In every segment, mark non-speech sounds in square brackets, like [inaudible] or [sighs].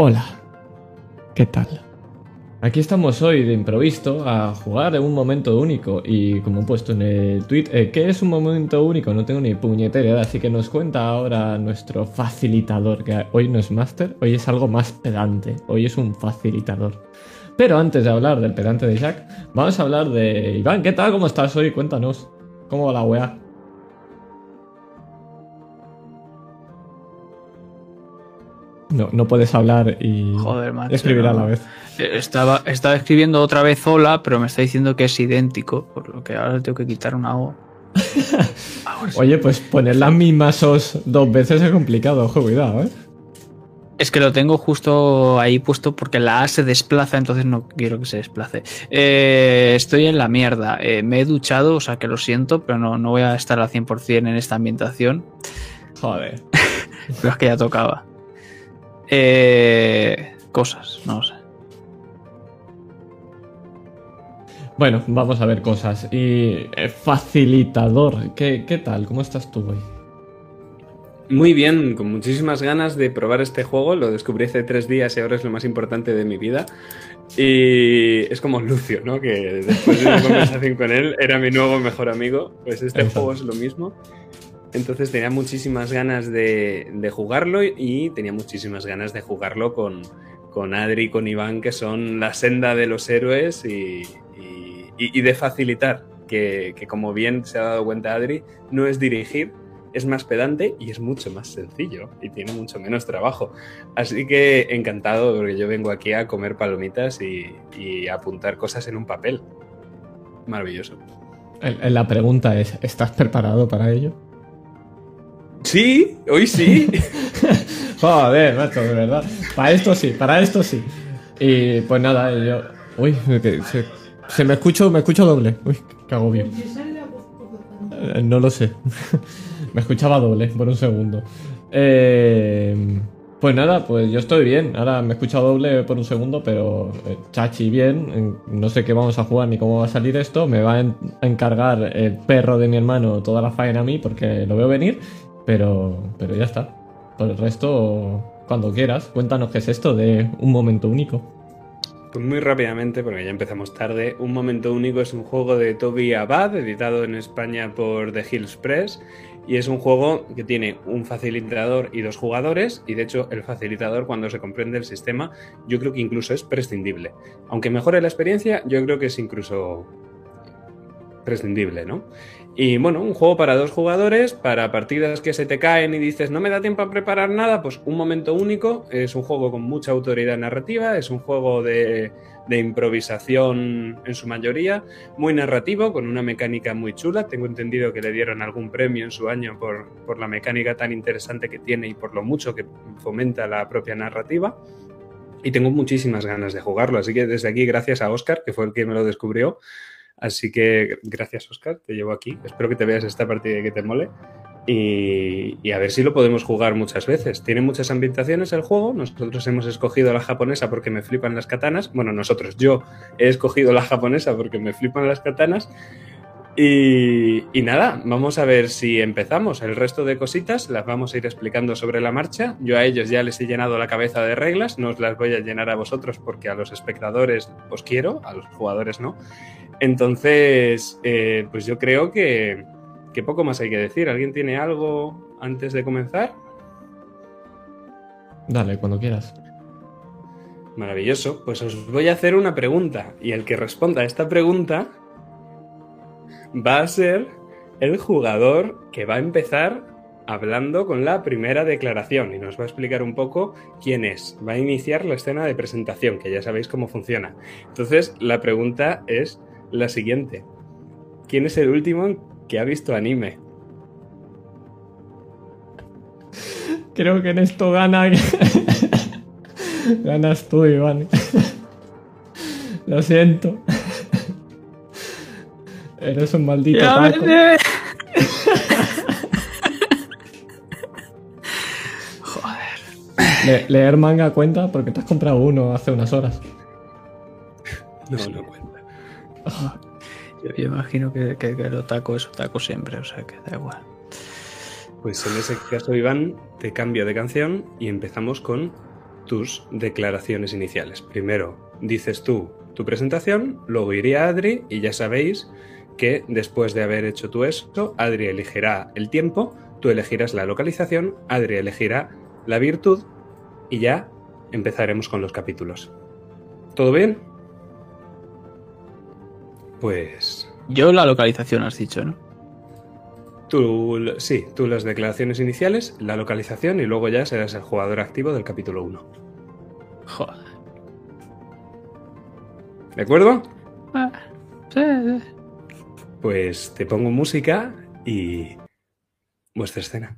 Hola, ¿qué tal? Aquí estamos hoy de improviso a jugar en un momento único y como he puesto en el tweet, eh, ¿qué es un momento único? No tengo ni puñetera así que nos cuenta ahora nuestro facilitador, que hoy no es máster, hoy es algo más pedante, hoy es un facilitador. Pero antes de hablar del pedante de Jack, vamos a hablar de Iván, ¿qué tal? ¿Cómo estás hoy? Cuéntanos, ¿cómo va la weá? No, no puedes hablar y Joder, macho, escribir a la vez. Estaba, estaba escribiendo otra vez hola, pero me está diciendo que es idéntico, por lo que ahora tengo que quitar una O. [laughs] Oye, pues poner las mismas os dos veces es complicado, ojo, cuidado, ¿eh? Es que lo tengo justo ahí puesto porque la A se desplaza, entonces no quiero que se desplace. Eh, estoy en la mierda. Eh, me he duchado, o sea que lo siento, pero no, no voy a estar al 100% en esta ambientación. Joder. [laughs] Pero es que ya tocaba. Eh, cosas, no sé. Bueno, vamos a ver cosas. Y eh, facilitador, ¿qué, ¿qué tal? ¿Cómo estás tú hoy? Muy bien, con muchísimas ganas de probar este juego. Lo descubrí hace tres días y ahora es lo más importante de mi vida. Y es como Lucio, ¿no? Que después de una [laughs] conversación con él era mi nuevo mejor amigo. Pues este Exacto. juego es lo mismo. Entonces tenía muchísimas ganas de, jugarlo y tenía muchísimas ganas de jugarlo con, con Adri y con Iván, que son la senda de los héroes y, de facilitar. Que, como bien se ha dado cuenta Adri, no es dirigir, es más pedante y es mucho más sencillo y tiene mucho menos trabajo. Así que encantado porque yo vengo aquí a comer palomitas y, a apuntar cosas en un papel. Maravilloso. La pregunta es, ¿estás preparado para ello? Sí, hoy sí. [laughs] Joder, macho, de verdad. Para esto sí, para esto sí. Y pues nada, yo... Uy, se, se me escucho, me escucho doble. Uy, cago bien. No lo sé. [laughs] Me escuchaba doble por un segundo. Eh, pues nada, pues yo estoy bien. Ahora me he escuchado doble por un segundo, pero eh, chachi bien. No sé qué vamos a jugar ni cómo va a salir esto. Me va a encargar el perro de mi hermano toda la faena a mí porque lo veo venir. Pero, pero ya está. Por el resto, cuando quieras, cuéntanos qué es esto de un momento único. Pues muy rápidamente, porque ya empezamos tarde, Un Momento Único es un juego de Toby Abad, editado en España por The Hills Press, y es un juego que tiene un facilitador y dos jugadores, y de hecho el facilitador cuando se comprende el sistema, yo creo que incluso es prescindible. Aunque mejore la experiencia, yo creo que es incluso prescindible, ¿no? Y bueno, un juego para dos jugadores, para partidas que se te caen y dices no me da tiempo a preparar nada, pues un momento único, es un juego con mucha autoridad narrativa, es un juego de, de improvisación en su mayoría, muy narrativo, con una mecánica muy chula, tengo entendido que le dieron algún premio en su año por, por la mecánica tan interesante que tiene y por lo mucho que fomenta la propia narrativa. Y tengo muchísimas ganas de jugarlo, así que desde aquí gracias a Oscar, que fue el que me lo descubrió, Así que gracias, Oscar, te llevo aquí. Espero que te veas esta partida y que te mole. Y, a ver si lo podemos jugar muchas veces. Tiene muchas ambientaciones el juego. Nosotros hemos escogido la japonesa porque me flipan las katanas. Bueno, nosotros, yo he escogido la japonesa porque me flipan las katanas. Y, y nada, vamos a ver si empezamos. El resto de cositas las vamos a ir explicando sobre la marcha. Yo a ellos ya les he llenado la cabeza de reglas. No os las voy a llenar a vosotros porque a los espectadores os quiero, a los jugadores no. Entonces, eh, pues yo creo que, que poco más hay que decir. ¿Alguien tiene algo antes de comenzar? Dale, cuando quieras. Maravilloso. Pues os voy a hacer una pregunta. Y el que responda a esta pregunta va a ser el jugador que va a empezar hablando con la primera declaración y nos va a explicar un poco quién es. Va a iniciar la escena de presentación, que ya sabéis cómo funciona. Entonces, la pregunta es la siguiente. ¿Quién es el último que ha visto anime? Creo que en esto gana. [laughs] Ganas tú, Iván. [laughs] Lo siento. Eres un maldito Ya taco. me- Joder. [laughs] Le- leer manga cuenta porque te has comprado uno hace unas horas. No, no cuenta. Yo, yo imagino que, que, que el otaku es otaku siempre, o sea que da igual. Pues en ese caso, Iván, te cambio de canción y empezamos con tus declaraciones iniciales. Primero dices tú tu presentación, luego iría Adri y ya sabéis que después de haber hecho tú esto, Adri elegirá el tiempo, tú elegirás la localización, Adri elegirá la virtud y ya empezaremos con los capítulos. ¿Todo bien? Pues Yo la localización has dicho, ¿no? tú, sí, tú las declaraciones iniciales, la localización y luego ya serás el jugador activo del capítulo 1. Joder. ¿De acuerdo? Ah, sí, sí. Pues te pongo música y vuestra escena.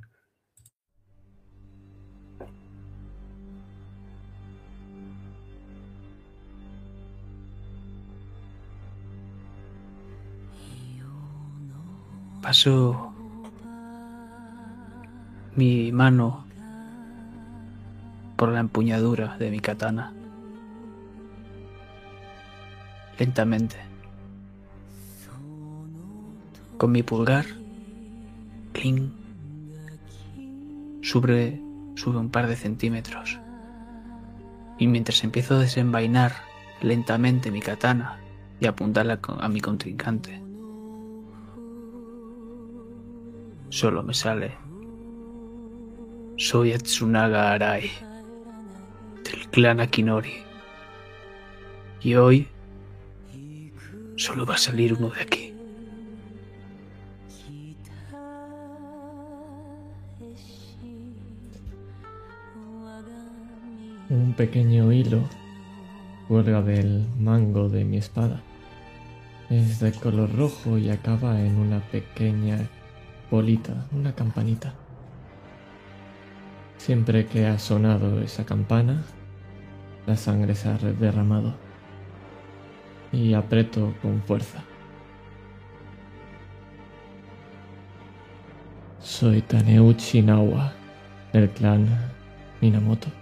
Paso mi mano por la empuñadura de mi katana. Lentamente. Con mi pulgar. Cling. Sube, sube un par de centímetros. Y mientras empiezo a desenvainar lentamente mi katana y apuntarla a mi contrincante, solo me sale. Soy Atsunaga Arai, del clan Akinori. Y hoy solo va a salir uno de aquí. Un pequeño hilo cuelga del mango de mi espada. Es de color rojo y acaba en una pequeña bolita, una campanita. Siempre que ha sonado esa campana, la sangre se ha derramado. Y aprieto con fuerza. Soy Taneuchi Nawa, del clan Minamoto.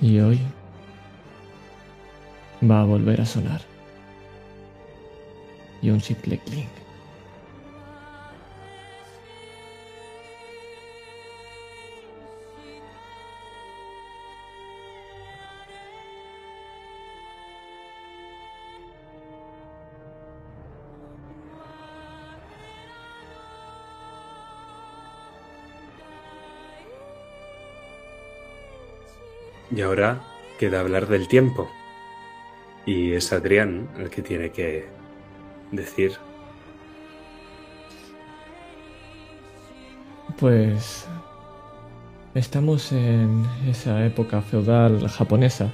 Y hoy va a volver a sonar. Y un chicle clink. Y ahora queda hablar del tiempo. Y es Adrián el que tiene que decir Pues estamos en esa época feudal japonesa.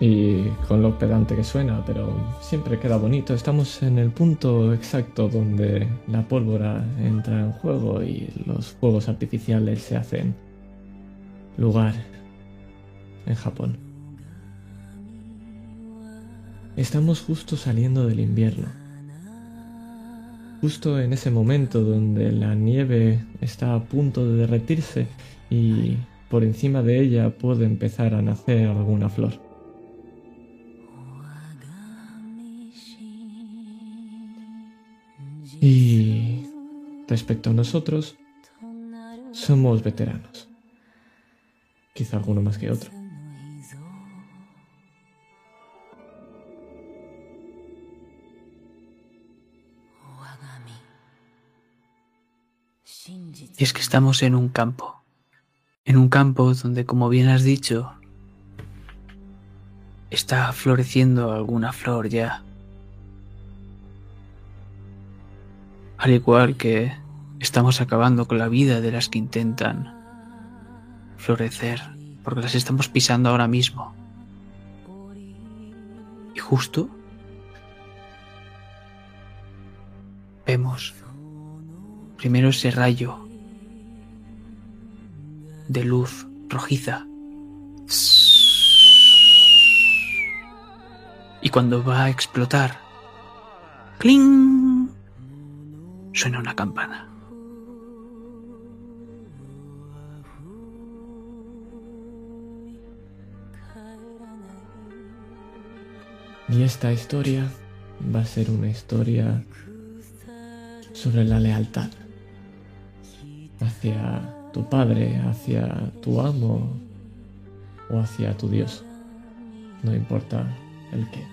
Y con lo pedante que suena, pero siempre queda bonito. Estamos en el punto exacto donde la pólvora entra en juego y los fuegos artificiales se hacen lugar en Japón. Estamos justo saliendo del invierno. Justo en ese momento donde la nieve está a punto de derretirse y por encima de ella puede empezar a nacer alguna flor. Y respecto a nosotros, somos veteranos. Quizá alguno más que otro. Y es que estamos en un campo. En un campo donde, como bien has dicho, está floreciendo alguna flor ya. Al igual que estamos acabando con la vida de las que intentan florecer, porque las estamos pisando ahora mismo. Y justo vemos primero ese rayo de luz rojiza. Y cuando va a explotar, ¡cling! Suena una campana. Y esta historia va a ser una historia sobre la lealtad hacia tu padre, hacia tu amo, o hacia tu Dios. No importa el qué.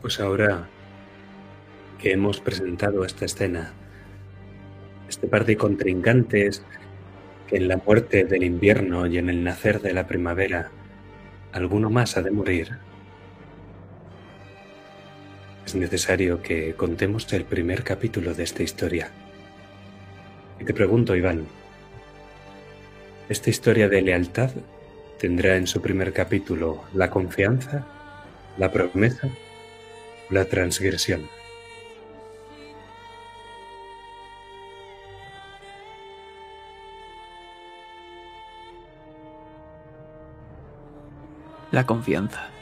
Pues ahora que hemos presentado esta escena, este par de contrincantes que en la muerte del invierno y en el nacer de la primavera, alguno más ha de morir, es necesario que contemos el primer capítulo de esta historia. Y te pregunto, Iván, ¿esta historia de lealtad tendrá en su primer capítulo la confianza, la promesa o la transgresión? La confianza.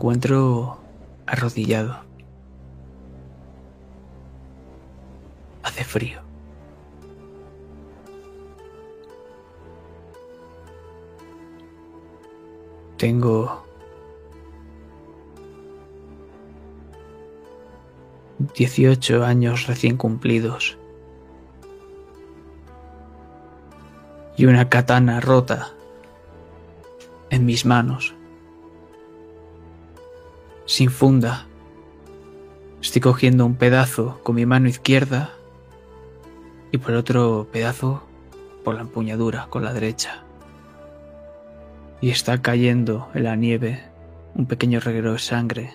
Encuentro arrodillado. Hace frío. Tengo 18 años recién cumplidos y una katana rota en mis manos sin funda. Estoy cogiendo un pedazo con mi mano izquierda y por otro pedazo por la empuñadura con la derecha. Y está cayendo en la nieve un pequeño reguero de sangre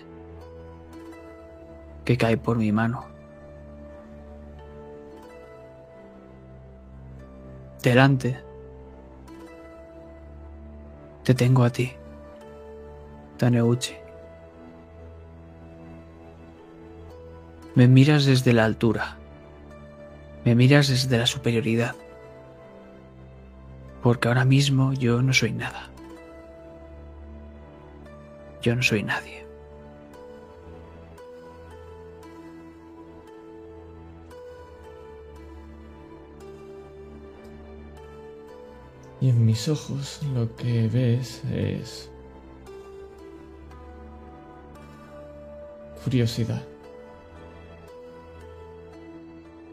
que cae por mi mano. Delante te tengo a ti, Taneuchi. Me miras desde la altura. Me miras desde la superioridad. Porque ahora mismo yo no soy nada. Yo no soy nadie. Y en mis ojos lo que ves es curiosidad.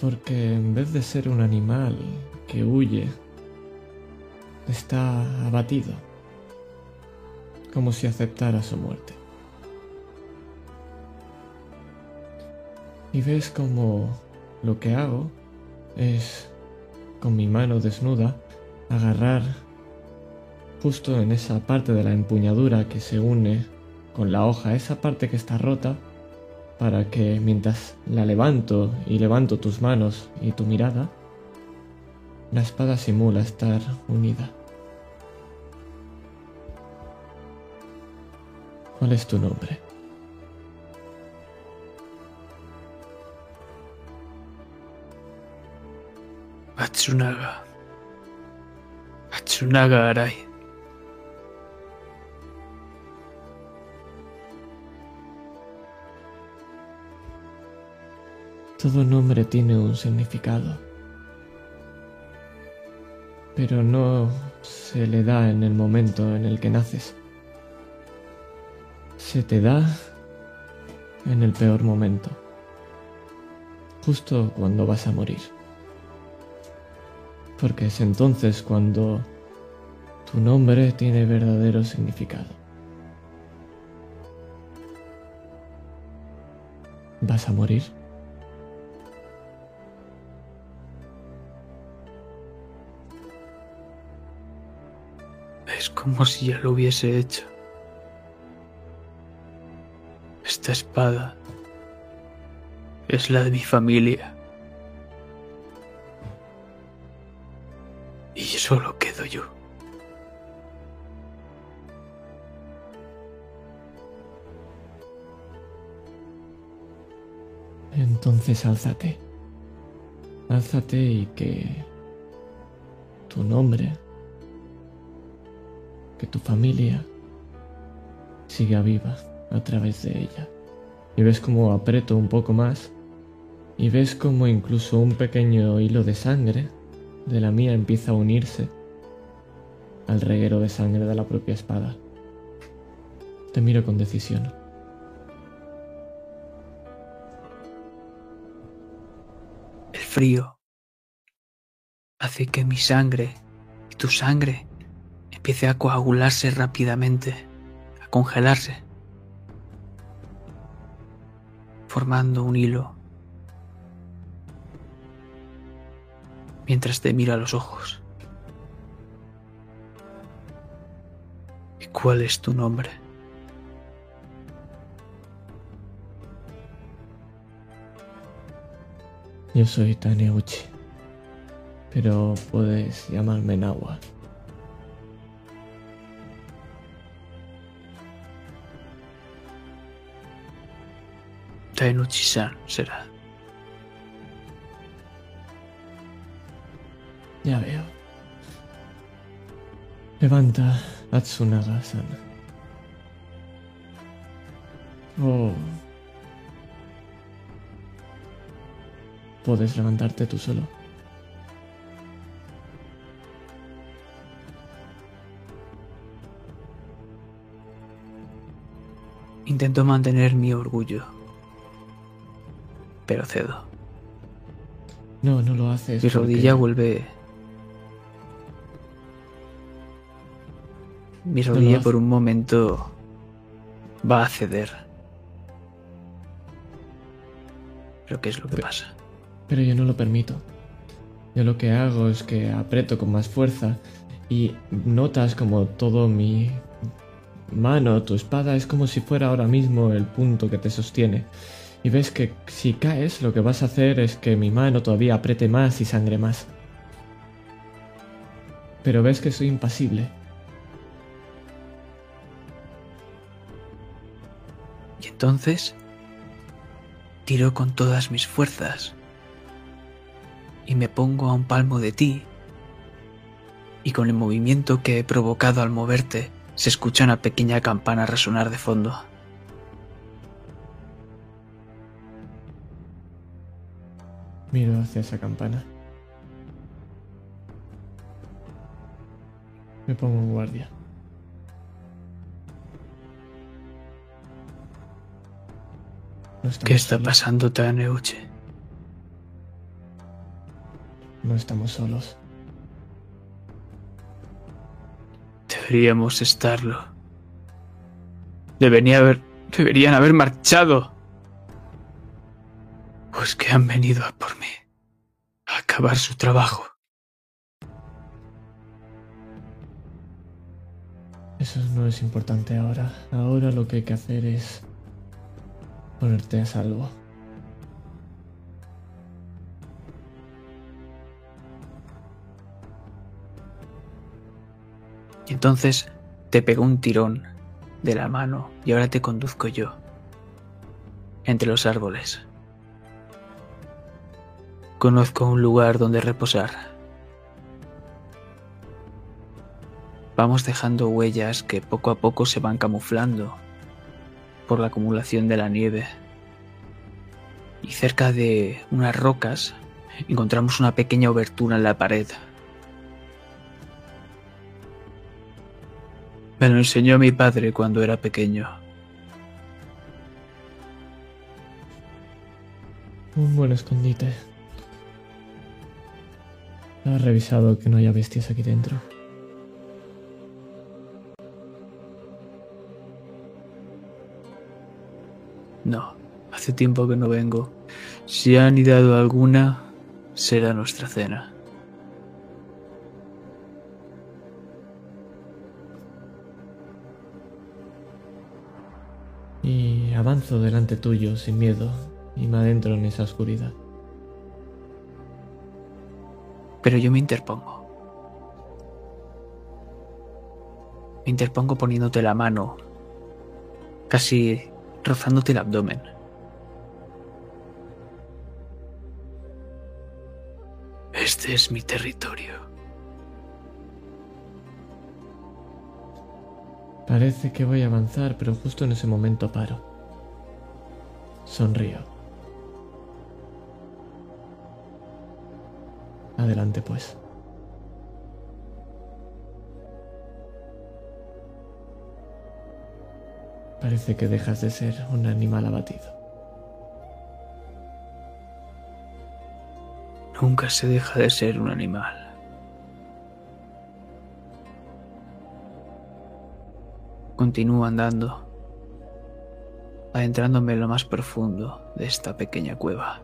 Porque en vez de ser un animal que huye, está abatido, como si aceptara su muerte. Y ves como lo que hago es, con mi mano desnuda, agarrar justo en esa parte de la empuñadura que se une con la hoja, esa parte que está rota, para que mientras la levanto y levanto tus manos y tu mirada, la espada simula estar unida. ¿Cuál es tu nombre? Matsunaga. Matsunaga Arai. Todo nombre tiene un significado, pero no se le da en el momento en el que naces. Se te da en el peor momento, justo cuando vas a morir. Porque es entonces cuando tu nombre tiene verdadero significado. ¿Vas a morir? Como si ya lo hubiese hecho. Esta espada es la de mi familia. Y solo quedo yo. Entonces álzate. Álzate y que tu nombre, que tu familia siga viva a través de ella. Y ves como aprieto un poco más y ves como incluso un pequeño hilo de sangre de la mía empieza a unirse al reguero de sangre de la propia espada. Te miro con decisión. El frío hace que mi sangre y tu sangre empiece a coagularse rápidamente, a congelarse, formando un hilo. Mientras te miro a los ojos. ¿Y cuál es tu nombre? Yo soy Taneuchi, pero puedes llamarme Nawa. Tainuchi-san será. Ya veo. Levanta, Atsunaga-san. Oh. Puedes levantarte tú solo. Intento mantener mi orgullo, pero cedo. No, no lo haces. Mi porque- rodilla vuelve. Mi rodilla por un momento va a ceder. Pero ¿qué es lo que pasa? Pero yo no lo permito. Yo lo que hago es que aprieto con más fuerza y notas como todo mi mano, tu espada, es como si fuera ahora mismo el punto que te sostiene. Y ves que si caes, lo que vas a hacer es que mi mano todavía apriete más y sangre más. Pero ves que soy impasible. Y entonces tiro con todas mis fuerzas y me pongo a un palmo de ti. Y con el movimiento que he provocado al moverte, se escucha una pequeña campana resonar de fondo. Miro hacia esa campana. Me pongo en guardia. No ¿Qué está solos. pasando, Taneuche? No estamos solos. Deberíamos estarlo. Debería haber, deberían haber marchado. Pues que han venido a por mí. Acabar su trabajo. Eso no es importante ahora. Ahora lo que hay que hacer es ponerte a salvo. Y entonces te pego un tirón de la mano y ahora te conduzco yo. Entre los árboles. Conozco un lugar donde reposar. Vamos dejando huellas que poco a poco se van camuflando por la acumulación de la nieve. Y cerca de unas rocas encontramos una pequeña obertura en la pared. Me lo enseñó mi padre cuando era pequeño. Un buen escondite. ¿Has revisado que no haya bestias aquí dentro? No, hace tiempo que no vengo. Si han anidado alguna, será nuestra cena. Y avanzo delante tuyo sin miedo y me adentro en esa oscuridad. Pero yo me interpongo. Me interpongo poniéndote la mano, casi rozándote el abdomen. Este es mi territorio. Parece que voy a avanzar, pero justo en ese momento paro. Sonrío. Adelante pues. Parece que dejas de ser un animal abatido. Nunca se deja de ser un animal. Continúo andando, adentrándome en lo más profundo de esta pequeña cueva.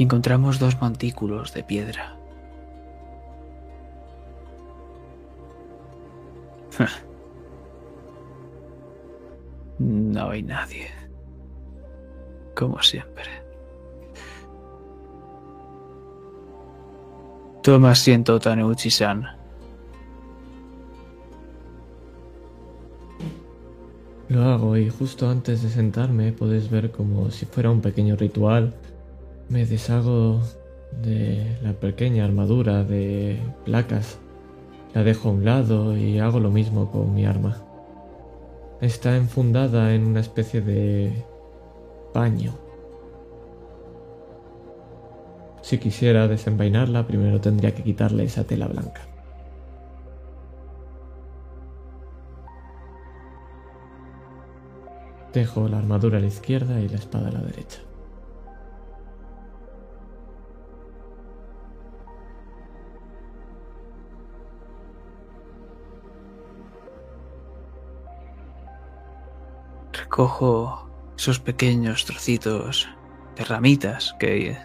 Encontramos dos montículos de piedra. [laughs] No hay nadie. Como siempre. Toma asiento, Taneuchi-san. Lo hago y justo antes de sentarme puedes ver como si fuera un pequeño ritual. Me deshago de la pequeña armadura de placas. La dejo a un lado y hago lo mismo con mi arma. Está enfundada en una especie de paño. Si quisiera desenvainarla, primero tendría que quitarle esa tela blanca. Dejo la armadura a la izquierda y la espada a la derecha. Recojo esos pequeños trocitos de ramitas que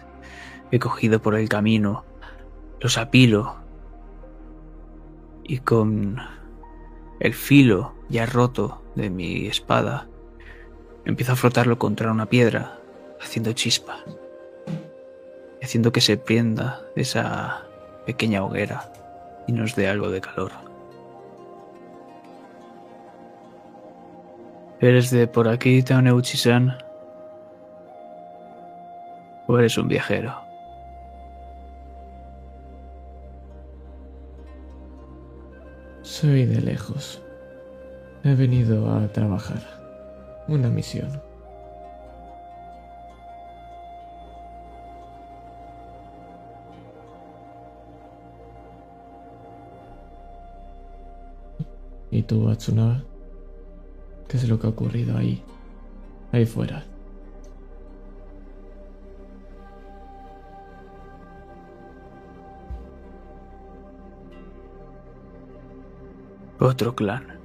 he cogido por el camino, los apilo y con el filo ya roto de mi espada empiezo a frotarlo contra una piedra, haciendo chispa, haciendo que se prenda esa pequeña hoguera y nos dé algo de calor. ¿Eres de por aquí, Tauneuchi-san? ¿O eres un viajero? Soy de lejos. He venido a trabajar. Una misión. ¿Y tú? ¿Qué es lo que ha ocurrido ahí? Ahí fuera. Otro clan.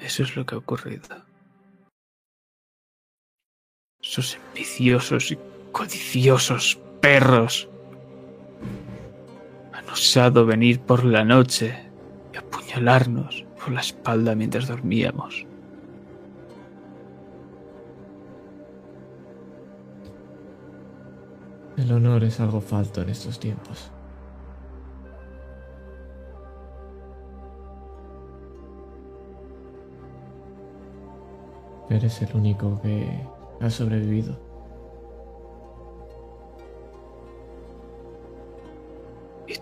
Eso es lo que ha ocurrido. Esos ambiciosos y codiciosos perros osado venir por la noche y apuñalarnos por la espalda mientras dormíamos. El honor es algo falto en estos tiempos. Eres el único que ha sobrevivido.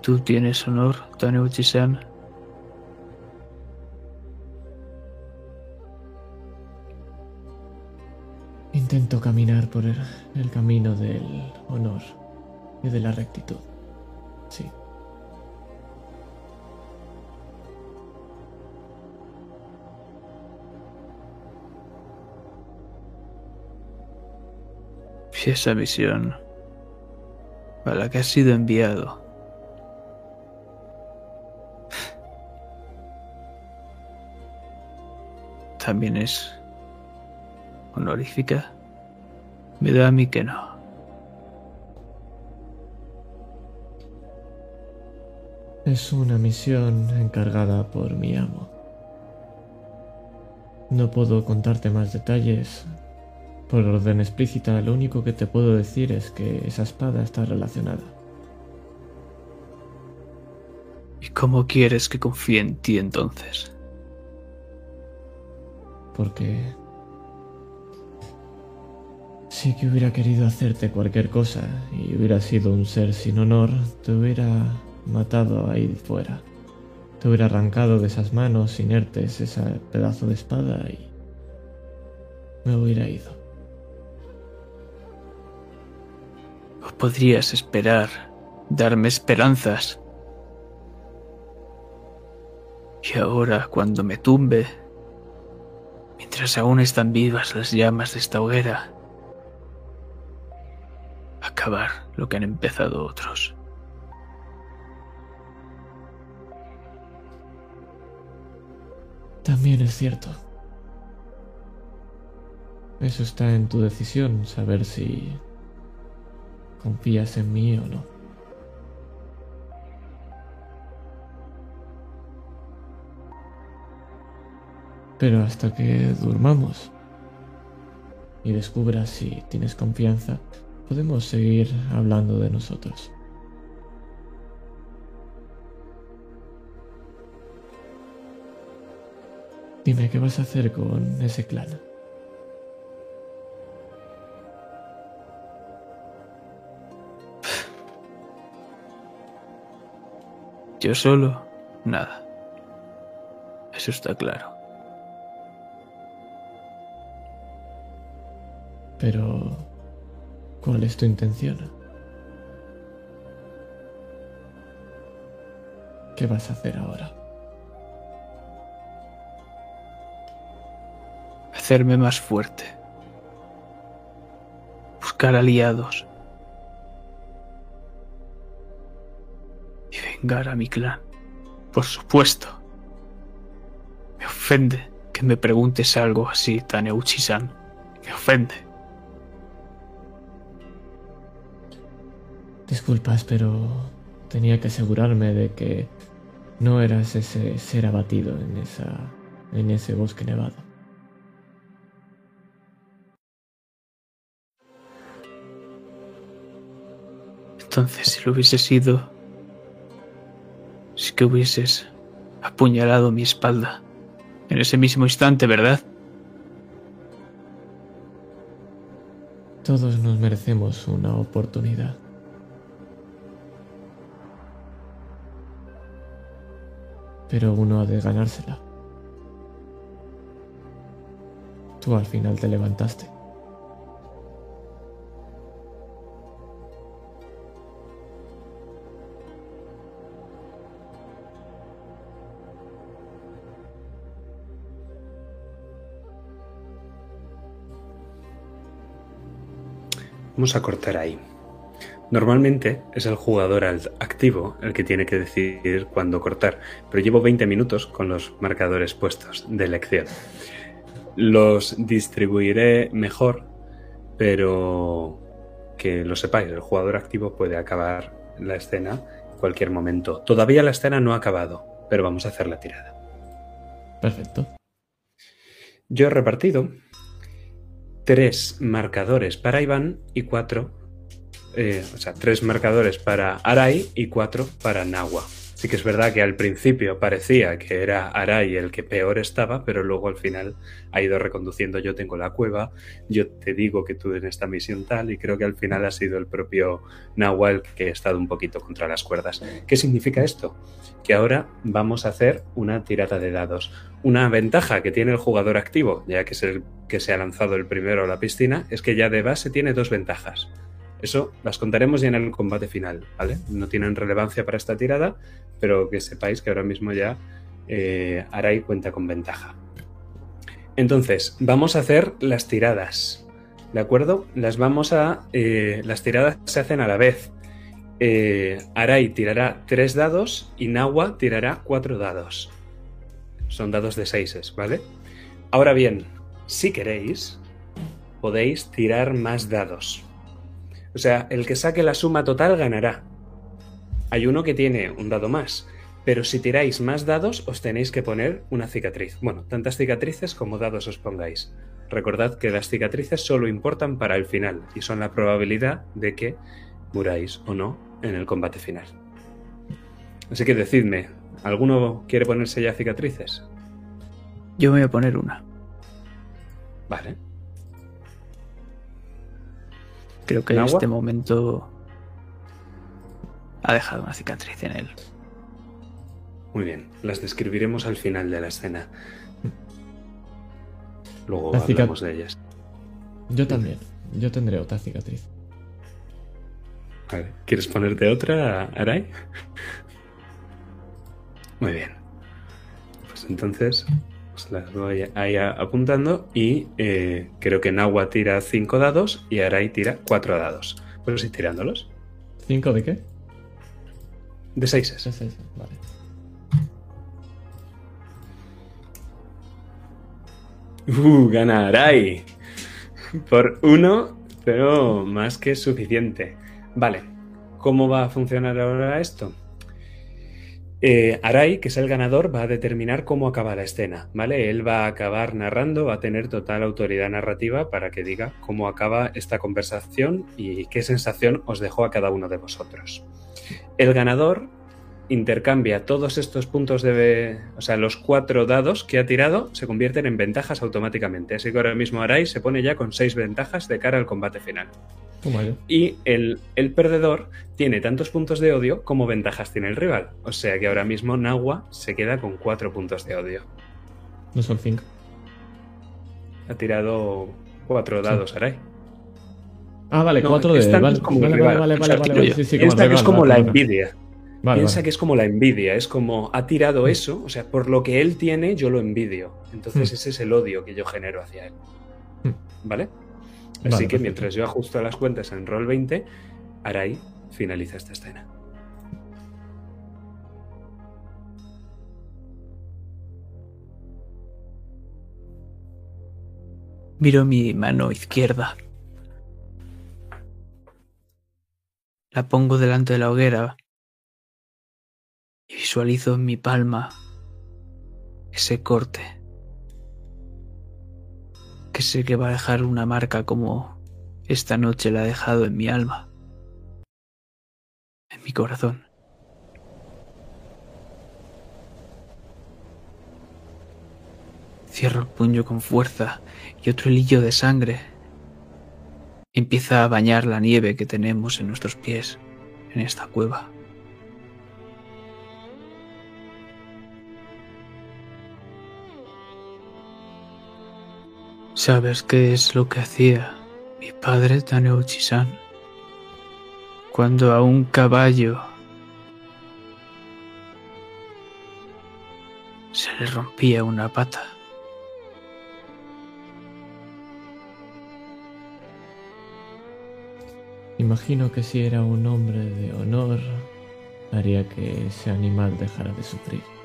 Tú tienes honor, Taneuchi-san? Intento caminar por el, el camino del honor y de la rectitud. Sí. Esa misión a la que has sido enviado también es honorífica, me da a mí que no. Es una misión encargada por mi amo. No puedo contarte más detalles. Por orden explícita, lo único que te puedo decir es que esa espada está relacionada. ¿Y cómo quieres que confíe en ti entonces? Porque sí que hubiera querido hacerte cualquier cosa y hubiera sido un ser sin honor, te hubiera matado ahí fuera. Te hubiera arrancado de esas manos inertes ese pedazo de espada y me hubiera ido. O podrías esperar, darme esperanzas. Y ahora, cuando me tumbe, mientras aún están vivas las llamas de esta hoguera, acabar lo que han empezado otros. También es cierto. Eso está en tu decisión, saber si confías en mí o no. Pero hasta que durmamos y descubras si tienes confianza, podemos seguir hablando de nosotros. Dime qué vas a hacer con ese clan. Yo solo, nada. Eso está claro. Pero, ¿cuál es tu intención? ¿Qué vas a hacer ahora? Hacerme más fuerte. Buscar aliados. Y vengar a mi clan. Por supuesto. Me ofende que me preguntes algo así, Taneuchi-san. Me ofende. Disculpas, pero tenía que asegurarme de que no eras ese ser abatido en esa en ese bosque nevado. Entonces, si lo hubiese sido, sí que hubieses apuñalado mi espalda en ese mismo instante, ¿verdad? Todos nos merecemos una oportunidad. Pero uno ha de ganársela. Tú al final te levantaste. Vamos a cortar ahí. Normalmente es el jugador activo el que tiene que decidir cuándo cortar, pero llevo 20 minutos con los marcadores puestos de elección. Los distribuiré mejor, pero que lo sepáis, el jugador activo puede acabar la escena en cualquier momento. Todavía la escena no ha acabado, pero vamos a hacer la tirada. Perfecto. Yo he repartido tres marcadores para Iván y cuatro, eh, o sea, tres marcadores para Arai y cuatro para Nahua. Sí que es verdad que al principio parecía que era Arai el que peor estaba, pero luego al final ha ido reconduciendo. Yo tengo la cueva, yo te digo que tú en esta misión tal, y creo que al final ha sido el propio Nahua el que ha estado un poquito contra las cuerdas. ¿Qué significa esto? Que ahora vamos a hacer una tirada de dados. Una ventaja que tiene el jugador activo, ya que es el que se ha lanzado el primero a la piscina, es que ya de base tiene dos ventajas. Eso las contaremos ya en el combate final, ¿vale? No tienen relevancia para esta tirada, pero que sepáis que ahora mismo ya eh, Arai cuenta con ventaja. Entonces, vamos a hacer las tiradas, ¿de acuerdo? Las vamos a... eh, las tiradas se hacen a la vez. Eh, tirará tres dados y Nawa tirará cuatro dados. Son dados de seises, ¿vale? Ahora bien, si queréis, podéis tirar más dados. O sea, el que saque la suma total ganará. Hay uno que tiene un dado más, pero si tiráis más dados os tenéis que poner una cicatriz. Bueno, tantas cicatrices como dados os pongáis. Recordad que las cicatrices solo importan para el final y son la probabilidad de que muráis o no en el combate final. Así que decidme, ¿alguno quiere ponerse ya cicatrices? Yo me voy a poner una. Vale. Creo que en este momento ha dejado una cicatriz en él. Muy bien. Las describiremos al final de la escena. Luego La hablamos de ellas. Yo también. Yo tendré otra cicatriz. Vale. ¿Quieres ponerte otra, Arai? Muy bien. Pues entonces os las voy ahí apuntando y eh, creo que Nahua tira 5 dados y Arai tira 4 dados. Puedes ir tirándolos. ¿Cinco de qué? De 6 Seis, seis, Vale. Uh, gana Arai. Por uno, pero más que suficiente. Vale, ¿cómo va a funcionar ahora esto? Eh, Arai, que es el ganador, va a determinar cómo acaba la escena, ¿vale? Él va a acabar narrando, va a tener total autoridad narrativa para que diga cómo acaba esta conversación y qué sensación os dejó a cada uno de vosotros. El ganador intercambia todos estos puntos de... O sea, los cuatro dados que ha tirado se convierten en ventajas automáticamente. Así que ahora mismo Arai se pone ya con seis ventajas de cara al combate final. Yo. Y el, el perdedor tiene tantos puntos de odio como ventajas tiene el rival. O sea que ahora mismo Nahua se queda con cuatro puntos de odio. No son cinco. Ha tirado cuatro dados, Arai. Ah, vale, No, cuatro de. esta Vale, vale, vale, vale, vale, vale. Sí, sí, que es como la envidia. Vale, Piensa vale. que es como la envidia, es como ha tirado eso, o sea, por lo que él tiene, yo lo envidio. Entonces Hmm. ese es el odio que yo genero hacia él. Hmm. ¿Vale? Así Vale, que perfecto. mientras yo ajusto las cuentas en Roll 20, Arai finaliza esta escena. Miro mi mano izquierda. La pongo delante de la hoguera y visualizo en mi palma ese corte que sé que va a dejar una marca como esta noche la ha dejado en mi alma, en mi corazón. Cierro el puño con fuerza y otro hilillo de sangre empieza a bañar la nieve que tenemos en nuestros pies en esta cueva. ¿Sabes qué es lo que hacía mi padre Taneuchi-san? Cuando a un caballo se le rompía una pata. Imagino que si era un hombre de honor, haría que ese animal dejara de sufrir.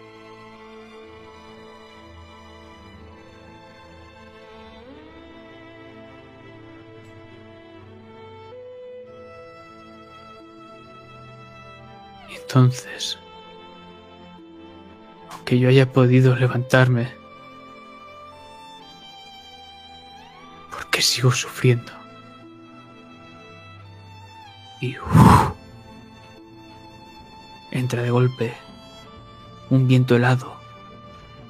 Entonces, aunque yo haya podido levantarme, ¿por qué sigo sufriendo? Y uf, entra de golpe un viento helado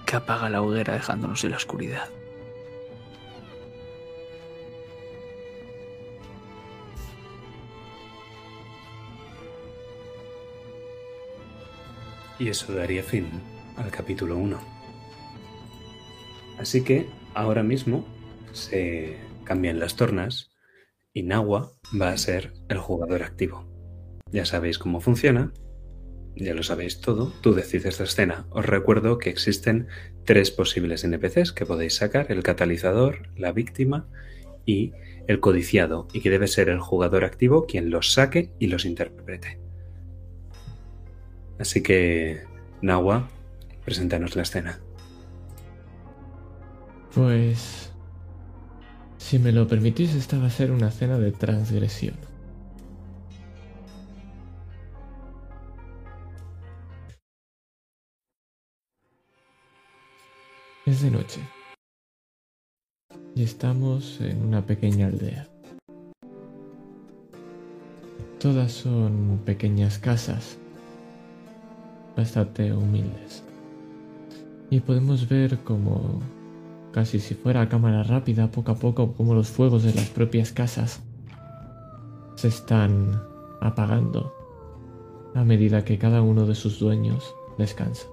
que apaga la hoguera dejándonos en la oscuridad. Y eso daría fin al capítulo 1. Así que ahora mismo se cambian las tornas y Nahua va a ser el jugador activo. Ya sabéis cómo funciona, ya lo sabéis todo, tú decides la escena. Os recuerdo que existen tres posibles NPCs que podéis sacar, el catalizador, la víctima y el codiciado, y que debe ser el jugador activo quien los saque y los interprete. Así que, Nahua, preséntanos la escena. Pues... Si me lo permitís, esta va a ser una cena de transgresión. Es de noche. Y estamos en una pequeña aldea. Todas son pequeñas casas, bastante humildes. Y podemos ver como casi si fuera a cámara rápida, poco a poco, como los fuegos de las propias casas se están apagando a medida que cada uno de sus dueños descansa.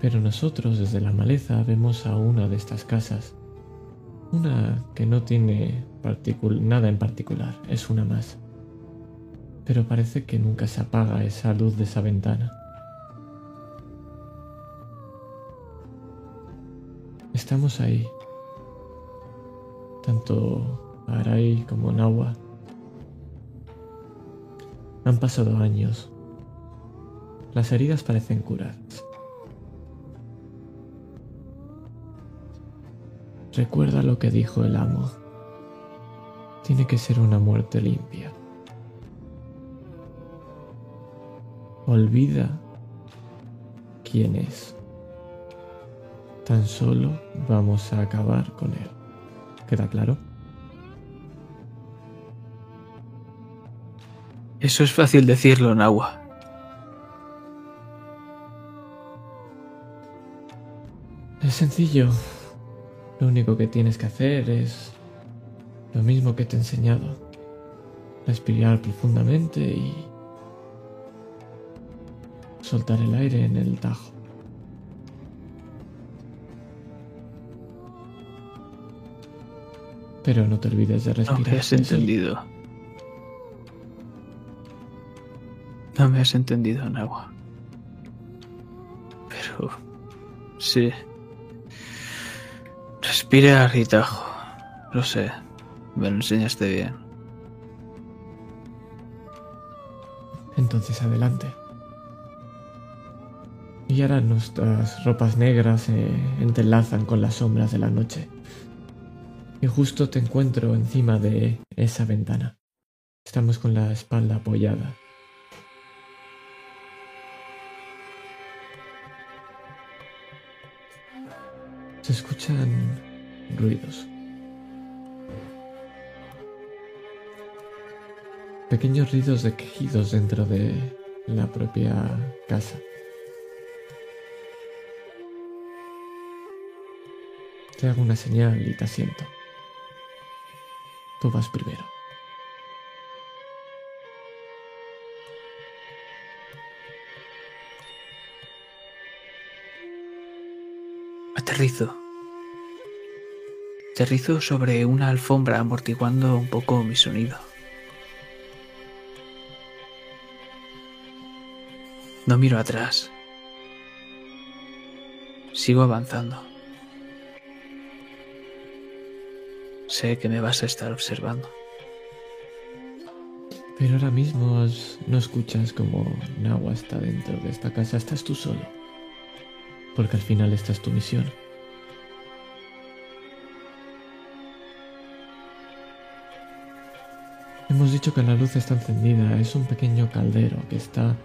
Pero nosotros desde la maleza vemos a una de estas casas, una que no tiene nada en particular, es una más. Pero parece que nunca se apaga esa luz de esa ventana. Estamos ahí, tanto Arai como Nawa. Han pasado años. Las heridas parecen curadas. Recuerda lo que dijo el amo. Tiene que ser una muerte limpia. Olvida quién es. Tan solo vamos a acabar con él. ¿Queda claro? Eso es fácil decirlo, Nawa. Es sencillo. Lo único que tienes que hacer es lo mismo que te he enseñado. Respirar profundamente y soltar el aire en el tajo. Pero no te olvides de respirar. No me has entendido. No me has entendido, Nawa. Pero... Sí. Respira, Ritajo. Lo sé. Me lo enseñaste bien. Entonces adelante. Y ahora nuestras ropas negras se entrelazan con las sombras de la noche. Y justo te encuentro encima de esa ventana. Estamos con la espalda apoyada. Se escuchan ruidos. Pequeños ruidos de quejidos dentro de la propia casa. Te hago una señal y te asiento. Tú vas primero. Aterrizo. Aterrizo sobre una alfombra amortiguando un poco mi sonido. No miro atrás. Sigo avanzando. Sé que me vas a estar observando. Pero ahora mismo no escuchas como Nawa está dentro de esta casa, estás tú solo. Porque al final esta es tu misión. Hemos dicho que la luz está encendida, es un pequeño caldero que está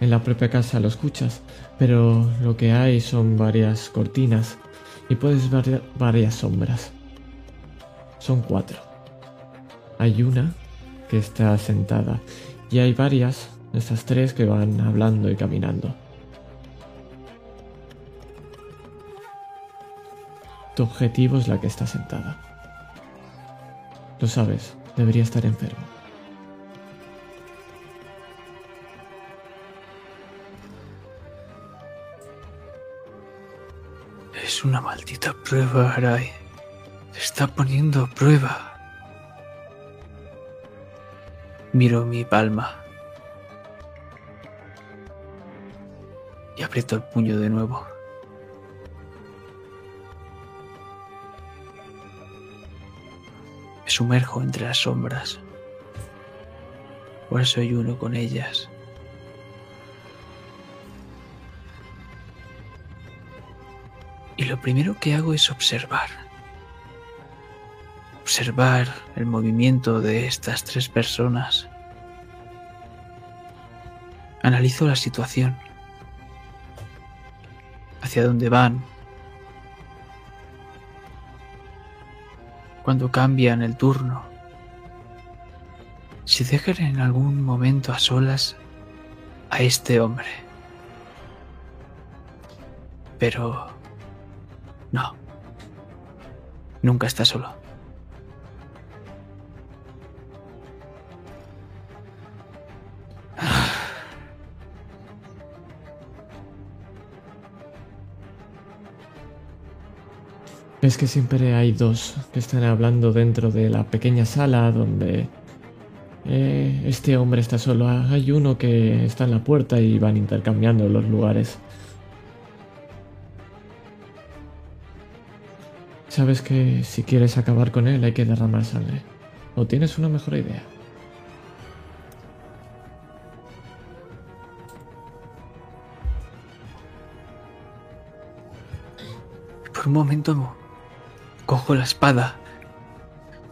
en la propia casa, lo escuchas, pero lo que hay son varias cortinas y puedes ver varias sombras. Son cuatro. Hay una que está sentada y hay varias, estas tres que van hablando y caminando. Tu objetivo es la que está sentada. Lo sabes, debería estar enfermo. Es una maldita prueba, Arai. Está poniendo a prueba. Miro mi palma. Y aprieto el puño de nuevo. Me sumerjo entre las sombras. Por soy uno con ellas. Y lo primero que hago es observar. Observar el movimiento de estas tres personas. Analizo la situación. Hacia dónde van. Cuando cambian el turno. Si dejan en algún momento a solas a este hombre. Pero No. Nunca está solo. Es que siempre hay dos que están hablando dentro de la pequeña sala donde eh, este hombre está solo. Hay uno que está en la puerta y van intercambiando los lugares. Sabes que si quieres acabar con él hay que derramar sangre. ¿O tienes una mejor idea? Por un momento cojo la espada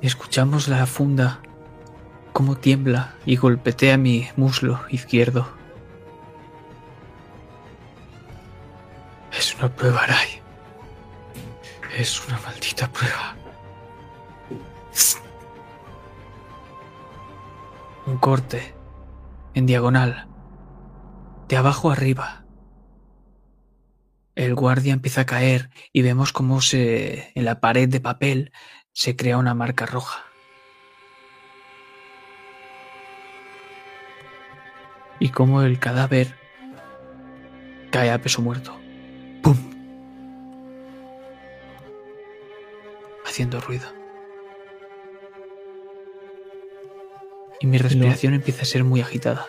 y escuchamos la funda como tiembla y golpetea mi muslo izquierdo. Es una prueba, Arai. Es una maldita prueba. Un corte en diagonal, de abajo arriba. El guardia empieza a caer y vemos cómo se en la pared de papel se crea una marca roja. Y cómo el cadáver cae a peso muerto. ¡Pum! Haciendo ruido. Y mi respiración empieza a ser muy agitada.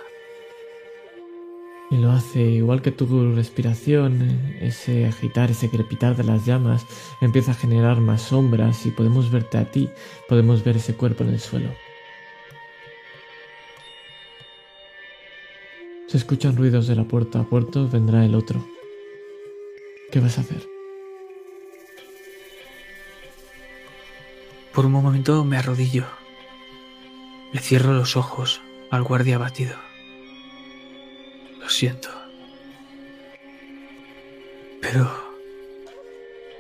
Y lo hace igual que tu respiración, ese agitar, ese crepitar de las llamas empieza a generar más sombras y podemos verte a ti, podemos ver ese cuerpo en el suelo. Se escuchan ruidos de la puerta a puerta, vendrá el otro. ¿Qué vas a hacer? Por un momento me arrodillo. Le cierro los ojos al guardia abatido. Lo siento. Pero,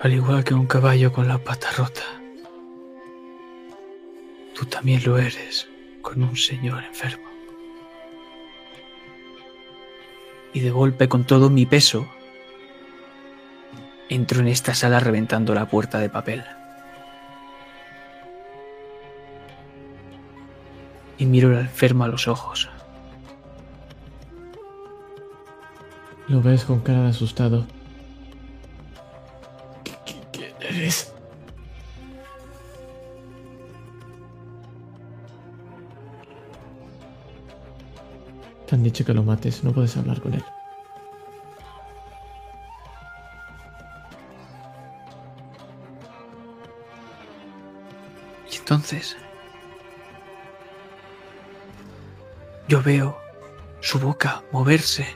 al igual que un caballo con la pata rota, tú también lo eres con un señor enfermo. Y de golpe, con todo mi peso, entro en esta sala reventando la puerta de papel. Y miro al enfermo a los ojos. Lo ves con cara de asustado. ¿Quién eres? Te han dicho que lo mates, no puedes hablar con él. Y entonces yo veo su boca moverse,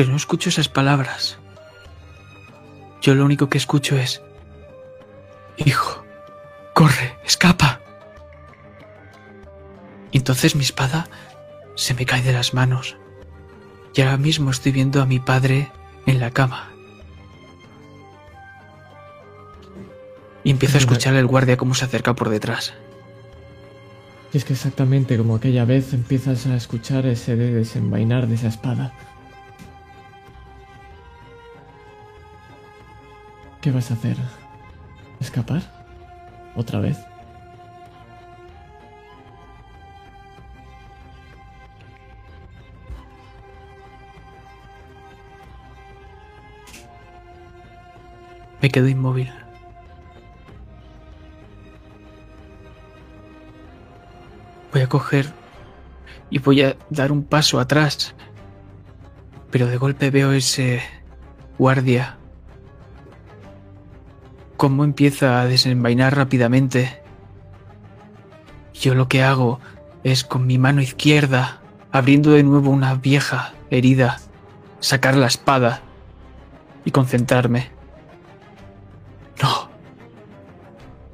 pero no escucho esas palabras. Yo lo único que escucho es, Hijo, corre, escapa. Y entonces mi espada se me cae de las manos. Y ahora mismo estoy viendo a mi padre en la cama. Y empiezo a escuchar al guardia cómo se acerca por detrás. Y es que exactamente como aquella vez empiezas a escuchar ese de desenvainar de esa espada. ¿Qué vas a hacer? ¿Escapar? ¿Otra vez? Me quedo inmóvil. Voy a coger y voy a dar un paso atrás. Pero de golpe veo ese guardia. Cómo empieza a desenvainar rápidamente. Yo lo que hago es con mi mano izquierda, abriendo de nuevo una vieja herida, sacar la espada y concentrarme. No.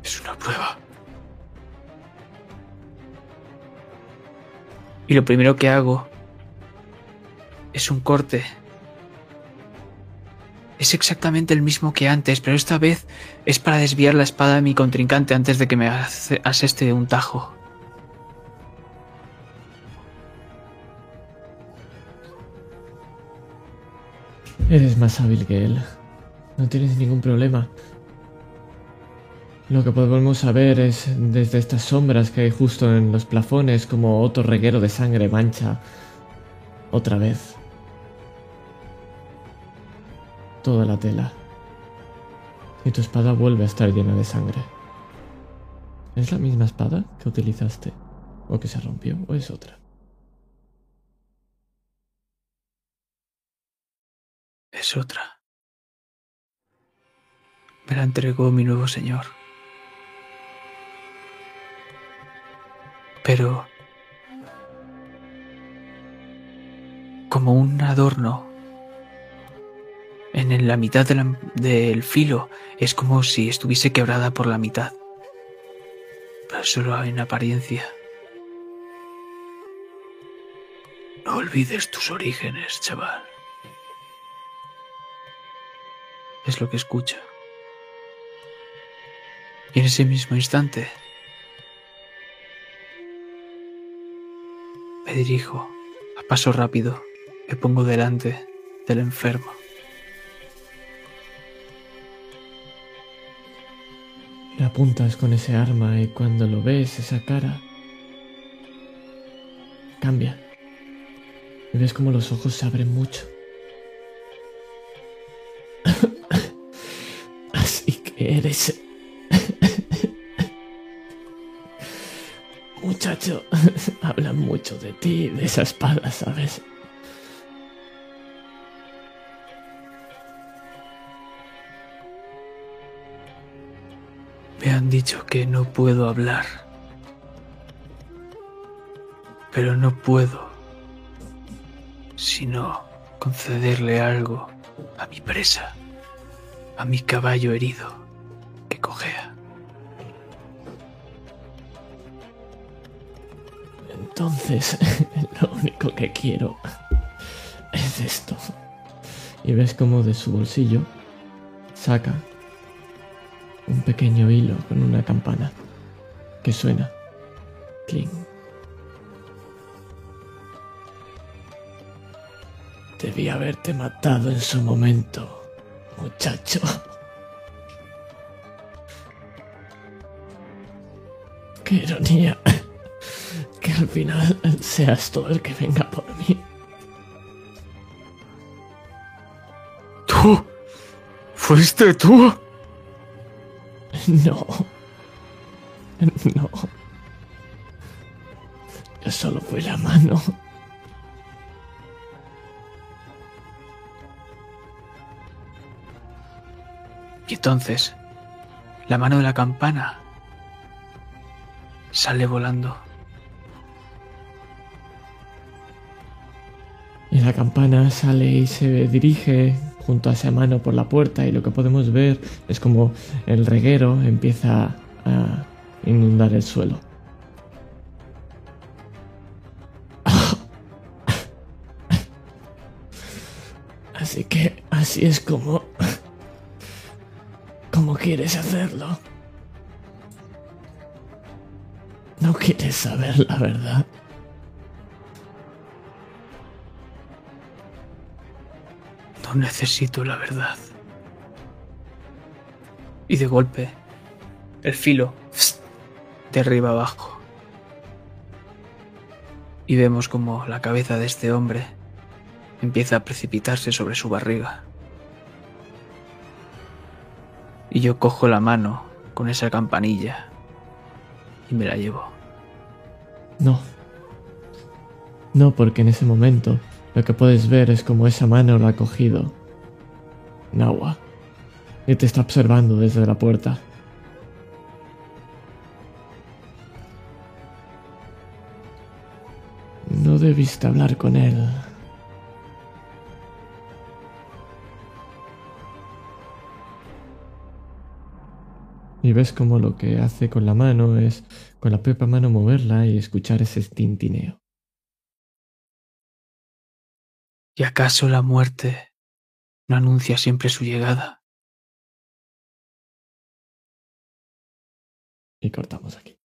Es una prueba. Y lo primero que hago es un corte. Es exactamente el mismo que antes, pero esta vez es para desviar la espada de mi contrincante antes de que me aseste un tajo. Eres más hábil que él. No tienes ningún problema. Lo que podemos saber es desde estas sombras que hay justo en los plafones como otro reguero de sangre mancha otra vez toda la tela. Y tu espada vuelve a estar llena de sangre. ¿Es la misma espada que utilizaste? ¿O que se rompió? ¿O es otra? Es otra. Me la entregó mi nuevo señor. Pero... Como un adorno. En la mitad del filo es como si estuviese quebrada por la mitad. Pero solo en apariencia. No olvides tus orígenes, chaval. Es lo que escucho. Y en ese mismo instante me dirijo a paso rápido, me pongo delante del enfermo. Le apuntas con ese arma y cuando lo ves, esa cara cambia. Y ves como los ojos se abren mucho. [coughs] Así que eres... [coughs] Muchacho, [coughs] hablan mucho de ti, de esa espada, ¿sabes? Dicho que no puedo hablar. Pero no puedo sino concederle algo a mi presa, a mi caballo herido que cojea. Entonces, [laughs] lo único que quiero es esto. Y ves como de su bolsillo saca un pequeño hilo con una campana que suena. Cling. Debí haberte matado en su momento, muchacho. Qué ironía. Que al final seas tú el que venga por mí. ¿Tú? ¿Fuiste tú? [laughs] No. No. Yo solo fui la mano. Y entonces, la mano de la campana sale volando. Y la campana sale y se dirige junto a esa mano por la puerta y lo que podemos ver es como el reguero empieza a inundar el suelo. [laughs] Así que así es como... como quieres hacerlo. No quieres saber la verdad. Necesito la verdad. Y de golpe, el filo de arriba abajo. Y vemos como la cabeza de este hombre empieza a precipitarse sobre su barriga. Y yo cojo la mano con esa campanilla y me la llevo. No. No, porque en ese momento lo que puedes ver es como esa mano lo ha cogido. Nawa. Y te está observando desde la puerta. No debiste hablar con él. Y ves como lo que hace con la mano es con la propia mano moverla y escuchar ese tintineo. ¿Y acaso la muerte no anuncia siempre su llegada? Y cortamos aquí.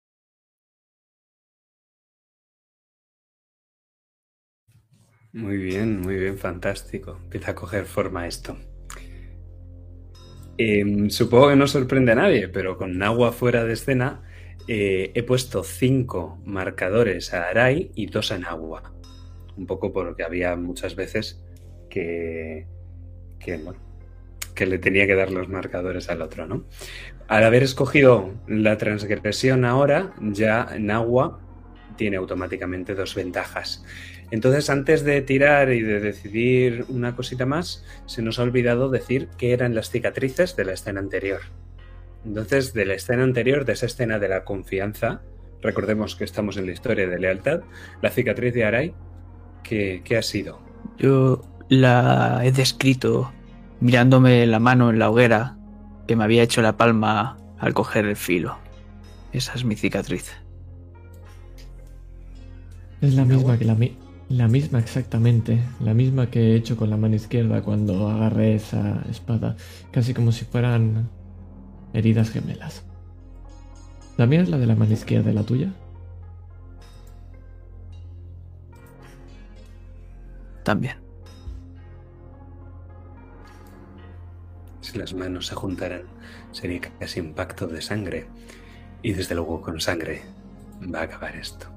Muy bien, muy bien, fantástico. Empieza a coger forma esto. Em, supongo que no sorprende a nadie, pero con agua fuera de escena eh, he puesto cinco marcadores a Arai y dos en agua. Un poco porque había muchas veces que, que, bueno, que le tenía que dar los marcadores al otro, ¿no? Al haber escogido la transgresión ahora, ya en agua tiene automáticamente dos ventajas. Entonces, antes de tirar y de decidir una cosita más, se nos ha olvidado decir qué eran las cicatrices de la escena anterior. Entonces, de la escena anterior, de esa escena de la confianza, recordemos que estamos en la historia de lealtad, la cicatriz de Arai, ¿qué, qué ha sido? Yo la he descrito mirándome la mano en la hoguera que me había hecho la palma al coger el filo. Esa es mi cicatriz. Es la misma que la mi la misma exactamente, la misma que he hecho con la mano izquierda cuando agarré esa espada, casi como si fueran heridas gemelas. ¿La mía es la de la mano izquierda y la tuya? También. Si las manos se juntaran, sería casi un pacto de sangre. Y desde luego con sangre va a acabar esto.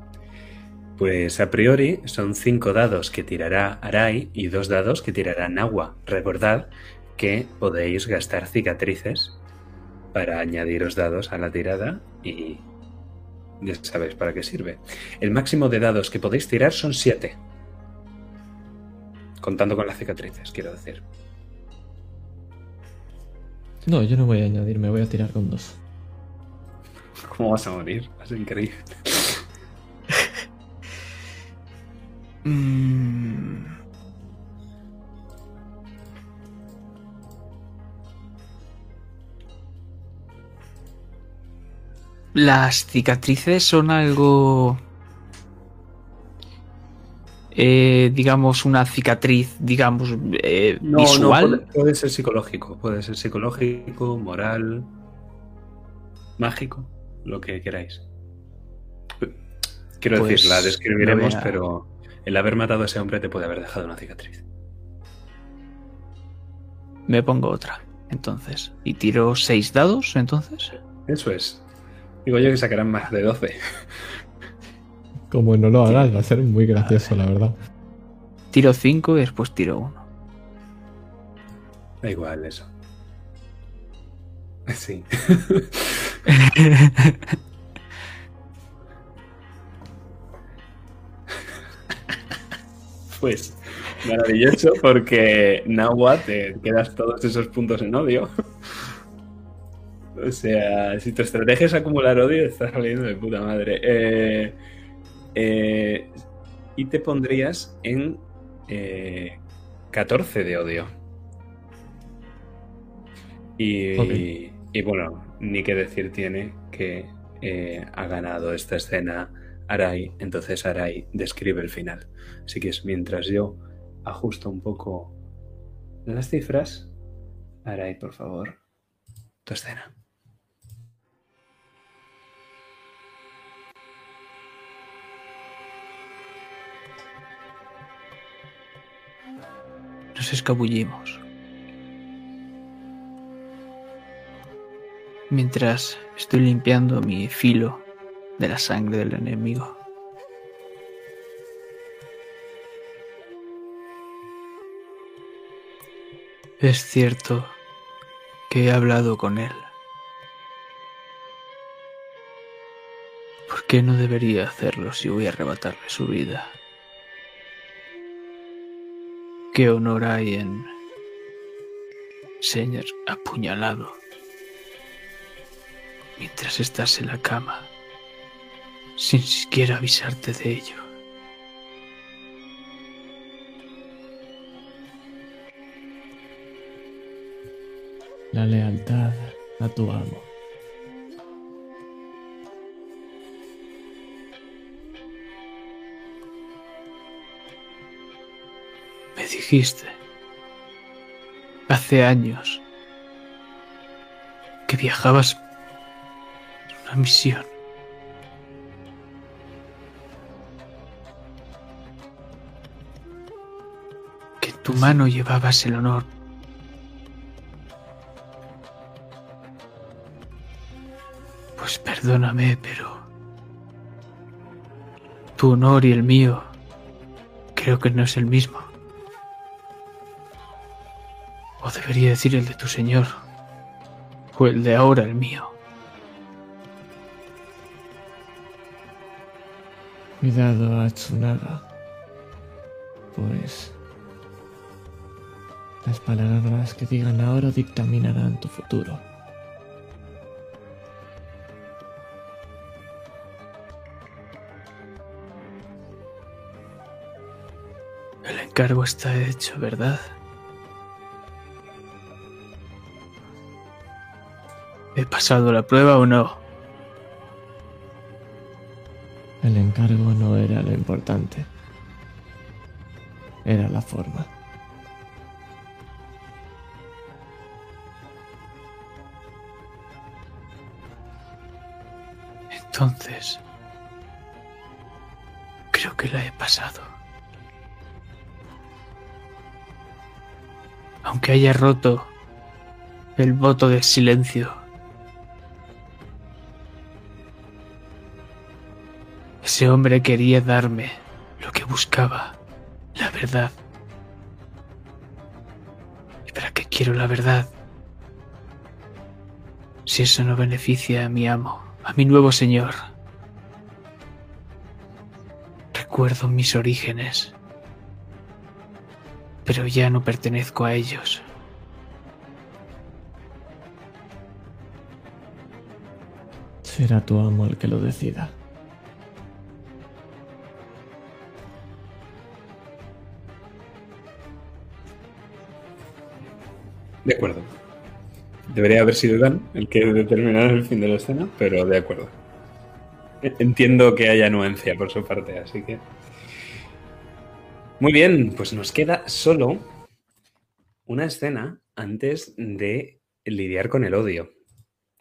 Pues a priori son cinco dados que tirará Arai y dos dados que tirará Nagua. Recordad que podéis gastar cicatrices para añadiros dados a la tirada y ya sabéis para qué sirve. El máximo de dados que podéis tirar son siete. Contando con las cicatrices, quiero decir. No, yo no voy a añadir, me voy a tirar con dos. ¿Cómo vas a morir? Ser increíble. [laughs] Mm. Las cicatrices son algo... eh, digamos, una cicatriz, digamos, eh, No, visual. no, puede, puede ser psicológico, puede ser psicológico, moral, mágico, lo que queráis. Quiero Pues, decir, la describiremos, a- pero el haber matado a ese hombre te puede haber dejado una cicatriz. Me pongo otra, entonces. Y tiro seis dados, entonces. Eso es. Digo yo que sacarán más de 12. Como no lo hagas, va a ser muy gracioso, la verdad. Tiro cinco y después tiro uno. Da igual eso. [laughs] Sí. [laughs] Pues maravilloso porque Nahua te quedas todos esos puntos en odio. O sea, si tu estrategia es acumular odio, estás saliendo de puta madre. Eh, eh, y te pondrías en eh, 14 de odio. Y, y bueno, ni qué decir tiene que eh, ha ganado esta escena Arai, entonces Arai describe el final. Así que es mientras yo ajusto un poco las cifras. Arai, por favor, tu escena. Nos escabullimos. Mientras estoy limpiando mi filo de la sangre del enemigo. Es cierto que he hablado con él. ¿Por qué no debería hacerlo si voy a arrebatarle su vida? ¿Qué honor hay en ser apuñalado mientras estás en la cama sin siquiera avisarte de ello? La lealtad a tu amo. Hace años que viajabas en una misión. Que en tu mano llevabas el honor Pues perdóname, pero... Tu honor y el mío creo que no es el mismo. Debería decir el de tu señor. O el de ahora el mío. Cuidado, Atsunaga. Pues. Las palabras que digan ahora dictaminarán tu futuro. El encargo está hecho, ¿verdad? Pasado la prueba o no? El encargo no era lo importante. Era la forma. Entonces... Creo que la he pasado. Aunque haya roto el voto de silencio. Ese hombre quería darme lo que buscaba, la verdad. ¿Y para qué quiero la verdad? Si eso no beneficia a mi amo, a mi nuevo señor. Recuerdo mis orígenes, pero ya no pertenezco a ellos. Será tu amo el que lo decida. De acuerdo. Debería haber sido Dan el que determinara el fin de la escena, pero de acuerdo. Entiendo que haya anuencia por su parte, así que. Muy bien, pues nos queda solo una escena antes de lidiar con el odio.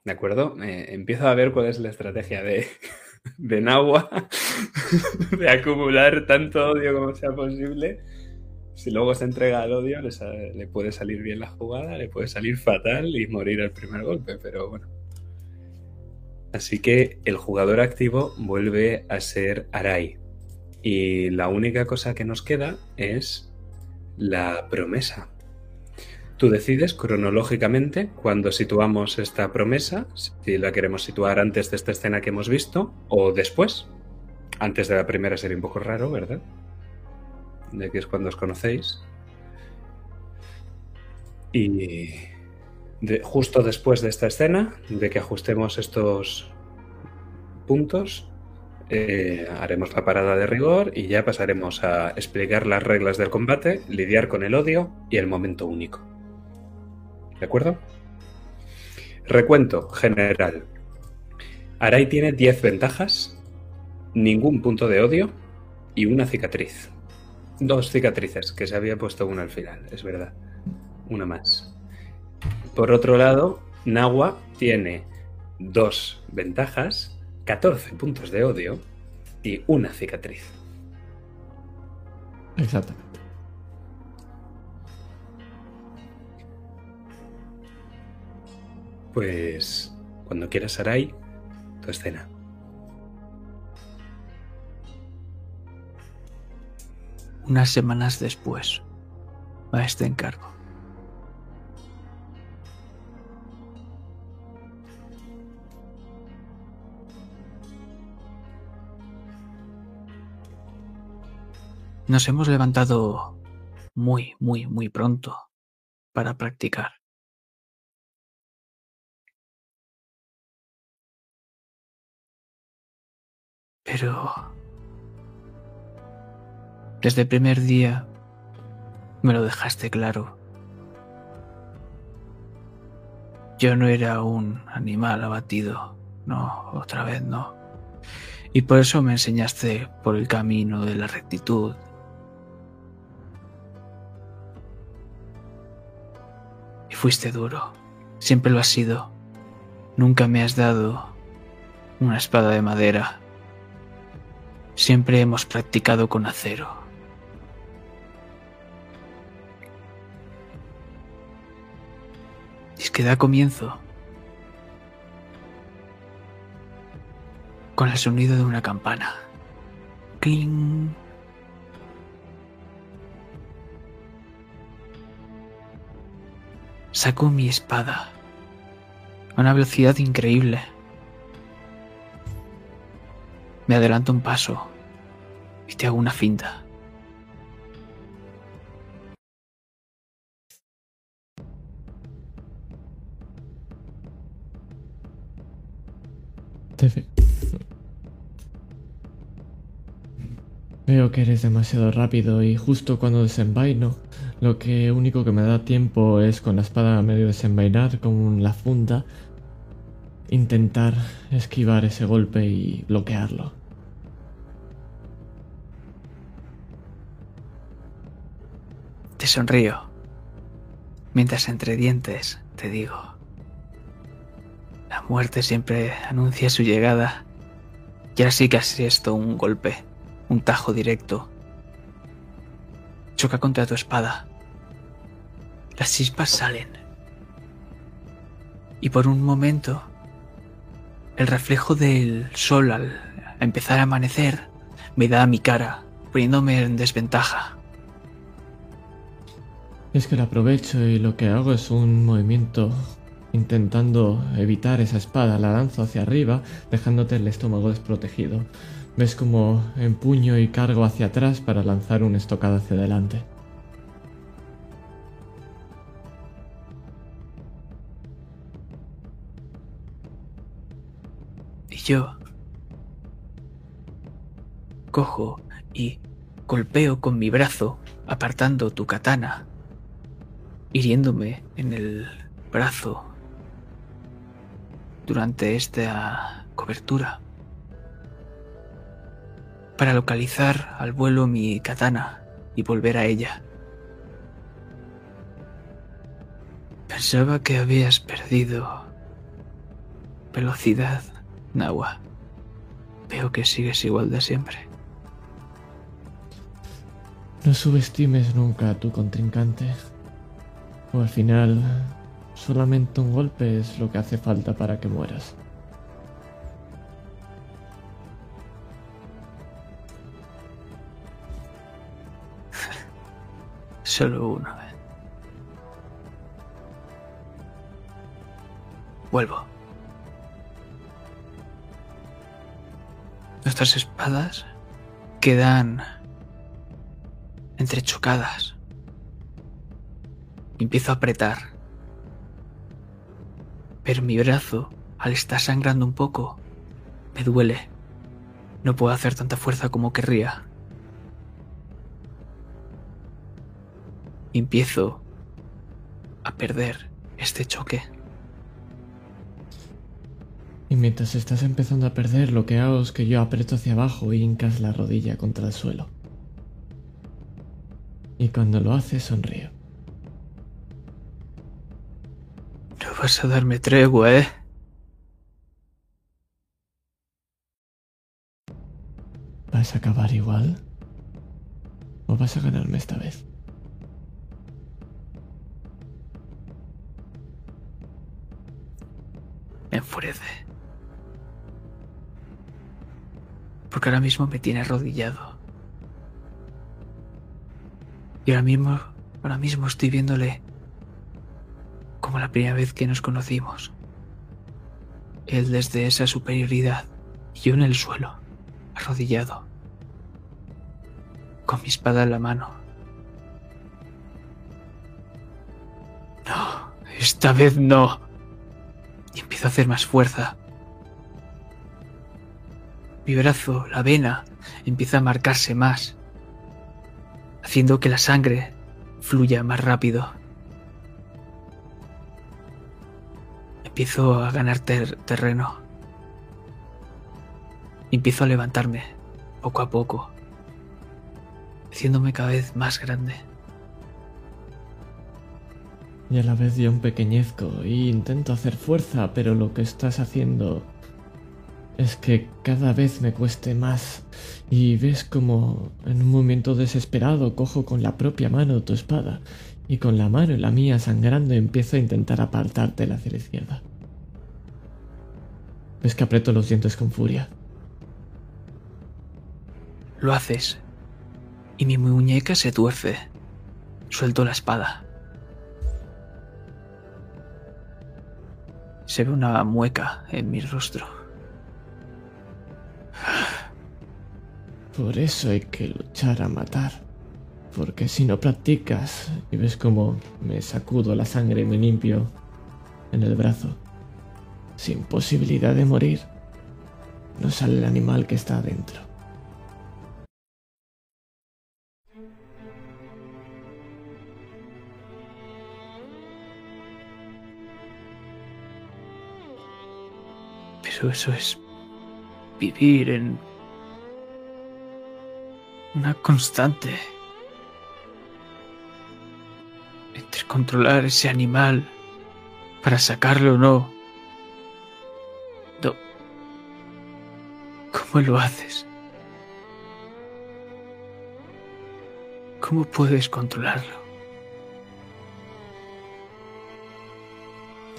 ¿De acuerdo? Eh, empiezo a ver cuál es la estrategia de, de Nahua [laughs] de acumular tanto odio como sea posible. Si luego se entrega al odio, le, le puede salir bien la jugada, le puede salir fatal y morir al primer golpe, pero bueno. Así que el jugador activo vuelve a ser Arai. Y la única cosa que nos queda es la promesa. Tú decides cronológicamente cuando situamos esta promesa, si la queremos situar antes de esta escena que hemos visto o después. Antes de la primera sería un poco raro, ¿verdad? De que es cuando os conocéis. Y justo después de esta escena, de que ajustemos estos puntos, eh, haremos la parada de rigor y ya pasaremos a explicar las reglas del combate, lidiar con el odio y el momento único. ¿De acuerdo? Recuento general. Arai tiene 10 ventajas, ningún punto de odio y una cicatriz. Dos cicatrices, que se había puesto una al final, es verdad. Una más. Por otro lado, Nahua tiene dos ventajas, 14 puntos de odio y una cicatriz. Exactamente. Pues cuando quieras, Sarai, tu escena. Unas semanas después, a este encargo. Nos hemos levantado muy, muy, muy pronto para practicar. Pero desde el primer día me lo dejaste claro. Yo no era un animal abatido, no, otra vez no. Y por eso me enseñaste por el camino de la rectitud. Y fuiste duro, siempre lo has sido. Nunca me has dado una espada de madera. Siempre hemos practicado con acero. Es que da comienzo. con el sonido de una campana. Cling. Saco mi espada a una velocidad increíble. Me adelanto un paso y te hago una finta. Veo que eres demasiado rápido y justo cuando desenvaino, lo que único que me da tiempo es con la espada medio desenvainar con la funda, intentar esquivar ese golpe y bloquearlo. Te sonrío. Mientras entre dientes te digo. Muerte siempre anuncia su llegada. Y ahora sí que has esto un golpe, un tajo directo. Choca contra tu espada. Las chispas salen. Y por un momento, el reflejo del sol al empezar a amanecer me da a mi cara, poniéndome en desventaja. Es que lo aprovecho y lo que hago es un movimiento intentando evitar esa espada, la lanzo hacia arriba, dejándote el estómago desprotegido. Ves como empuño y cargo hacia atrás para lanzar un estocado hacia adelante. Y yo cojo y golpeo con mi brazo, apartando tu katana, hiriéndome en el brazo durante esta cobertura. Para localizar al vuelo mi katana y volver a ella. Pensaba que habías perdido velocidad, Nawa. Veo que sigues igual de siempre. No subestimes nunca a tu contrincante. O al final, solamente un golpe es lo que hace falta para que mueras. [laughs] Solo uno. ¿eh? Vuelvo. Nuestras espadas quedan entrechocadas. Empiezo a apretar. Pero mi brazo, al estar sangrando un poco, me duele. No puedo hacer tanta fuerza como querría. Empiezo a perder este choque. Y mientras estás empezando a perder, lo que hago es que yo aprieto hacia abajo e hincas la rodilla contra el suelo. Y cuando lo haces, sonrío. No vas a darme tregua, ¿eh? ¿Vas a acabar igual? ¿O vas a ganarme esta vez? Me enfurece. Porque ahora mismo me tiene arrodillado. Y ahora mismo, ahora mismo estoy viéndole como la primera vez que nos conocimos. Él desde esa superioridad yo en el suelo, arrodillado, con mi espada en la mano. No, esta vez no. Y empiezo a hacer más fuerza. Mi brazo, la vena, empieza a marcarse más, haciendo que la sangre fluya más rápido. Empiezo a ganar ter- terreno. Empiezo a levantarme, poco a poco, haciéndome cada vez más grande. Y a la vez yo empequeñezco y intento hacer fuerza, pero lo que estás haciendo es que cada vez me cueste más. Y ves como en un momento desesperado cojo con la propia mano tu espada y con la mano y la mía sangrando empiezo a intentar apartarte la izquierda. Ves que aprieto los dientes con furia. Lo haces. Y mi muñeca se tuerce. Suelto la espada. Se ve una mueca en mi rostro. Por eso hay que luchar a matar. Porque si no practicas y ves como me sacudo la sangre y me limpio en el brazo, sin posibilidad de morir, no sale el animal que está adentro. Pero eso es vivir en una constante entre controlar ese animal para sacarlo o no. ¿Cómo lo haces? ¿Cómo puedes controlarlo?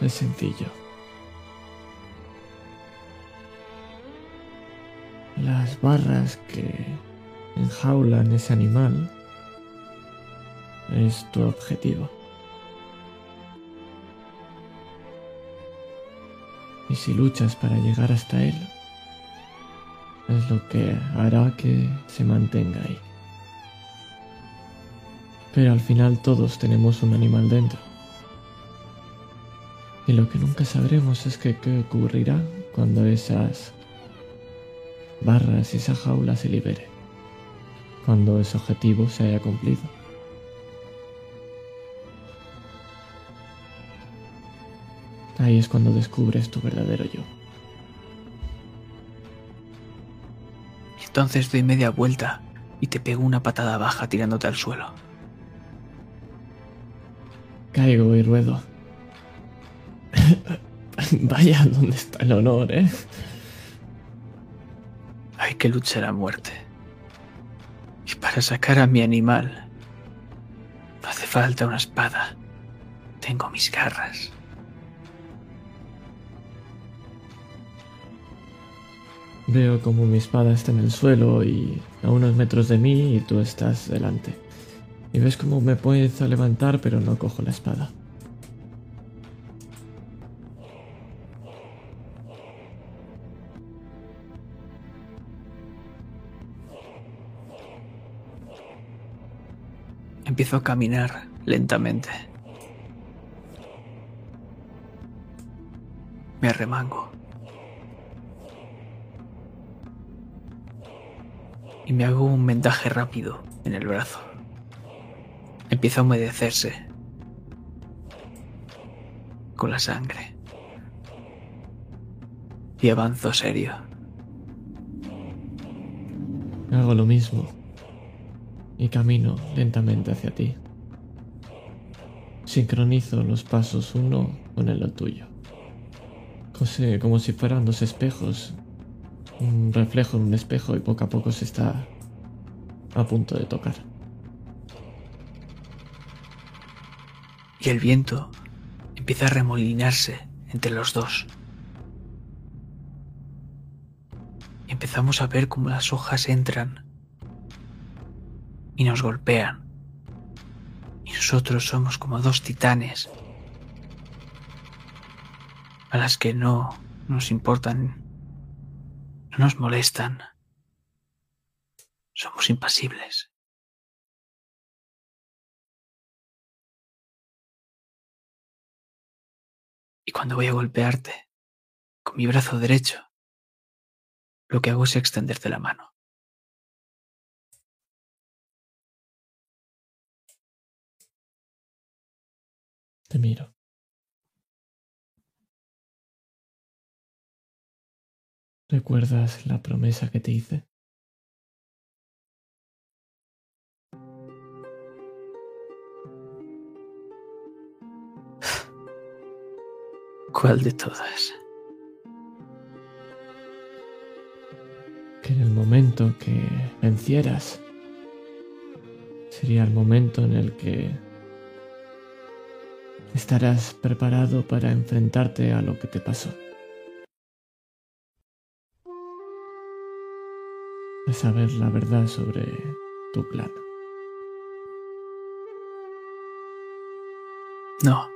Es sencillo. Las barras que enjaulan ese animal es tu objetivo. Y si luchas para llegar hasta él, es lo que hará que se mantenga ahí. Pero al final todos tenemos un animal dentro. Y lo que nunca sabremos es que qué ocurrirá cuando esas barras y esa jaula se libere. Cuando ese objetivo se haya cumplido. Ahí es cuando descubres tu verdadero yo. Entonces doy media vuelta y te pego una patada baja tirándote al suelo. Caigo y ruedo. [laughs] Vaya, ¿dónde está el honor, eh? Hay que luchar a muerte. Y para sacar a mi animal, no hace falta una espada. Tengo mis garras. Veo como mi espada está en el suelo y a unos metros de mí y tú estás delante. Y ves cómo me puedo levantar pero no cojo la espada. Empiezo a caminar lentamente. Me arremango. Y me hago un vendaje rápido en el brazo. Empieza a humedecerse con la sangre. Y avanzo serio. Hago lo mismo y camino lentamente hacia ti. Sincronizo los pasos uno con el tuyo. Cose- como si fueran dos espejos. Un reflejo en un espejo y poco a poco se está a punto de tocar. Y el viento empieza a remolinarse entre los dos. Y empezamos a ver cómo las hojas entran y nos golpean. Y nosotros somos como dos titanes a las que no nos importan, no nos molestan. Somos impasibles. Y cuando voy a golpearte con mi brazo derecho, lo que hago es extenderte la mano. Te miro. ¿Recuerdas la promesa que te hice? [sighs] ¿Cuál de todas? Que en el momento que vencieras sería el momento en el que estarás preparado para enfrentarte a lo que te pasó. De saber la verdad sobre tu plan. No.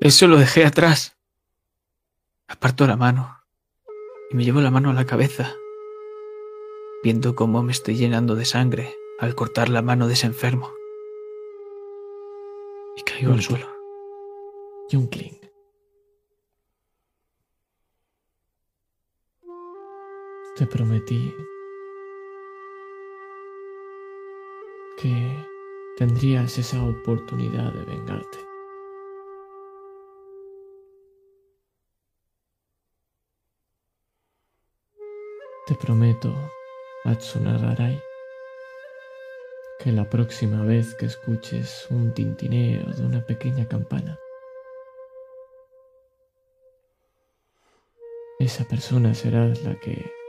Eso lo dejé atrás. Aparto la mano y me llevo la mano a la cabeza, viendo cómo me estoy llenando de sangre al cortar la mano de ese enfermo. Y caigo al suelo. Junkling. Te prometí que tendrías esa oportunidad de vengarte. Te prometo, Atsunagarai, que la próxima vez que escuches un tintineo de una pequeña campana, esa persona será la que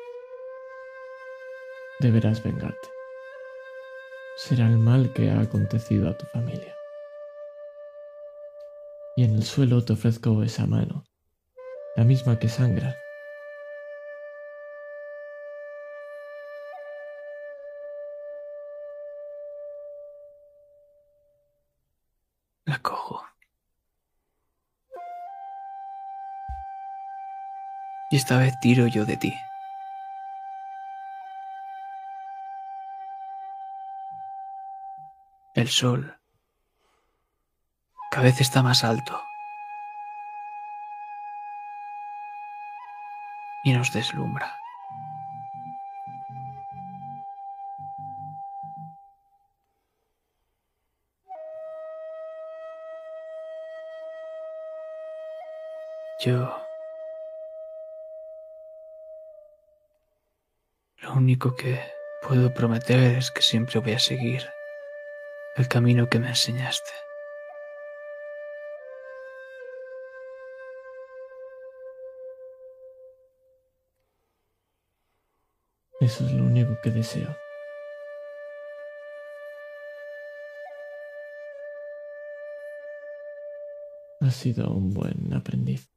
deberás vengarte. Será el mal que ha acontecido a tu familia. Y en el suelo te ofrezco esa mano, la misma que sangra La cojo. Y esta vez tiro yo de ti. El sol cada vez está más alto. Y nos deslumbra. Yo... Lo único que puedo prometer es que siempre voy a seguir el camino que me enseñaste. Eso es lo único que deseo. Has sido un buen aprendiz.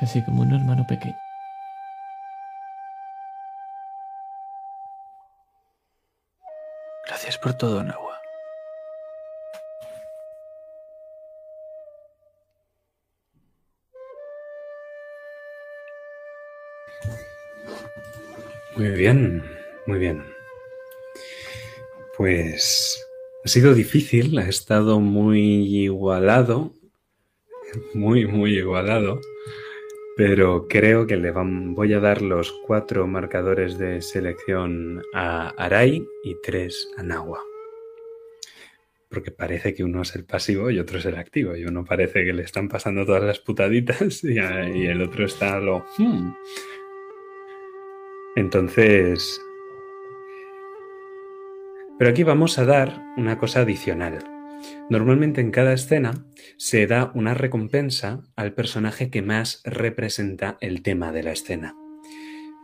Casi como un hermano pequeño. Por todo, Nahua. Muy bien, muy bien. Pues ha sido difícil, ha estado muy igualado, muy, muy igualado, pero creo que le van- voy a dar los cuatro marcadores de selección a Arai y tres a Nahua. Porque parece que uno es el pasivo y otro es el activo, y uno parece que le están pasando todas las putaditas [laughs] y, a- y el otro está lo... "Hmm". Entonces, pero aquí vamos a dar una cosa adicional. Normalmente en cada escena se da una recompensa al personaje que más representa el tema de la escena.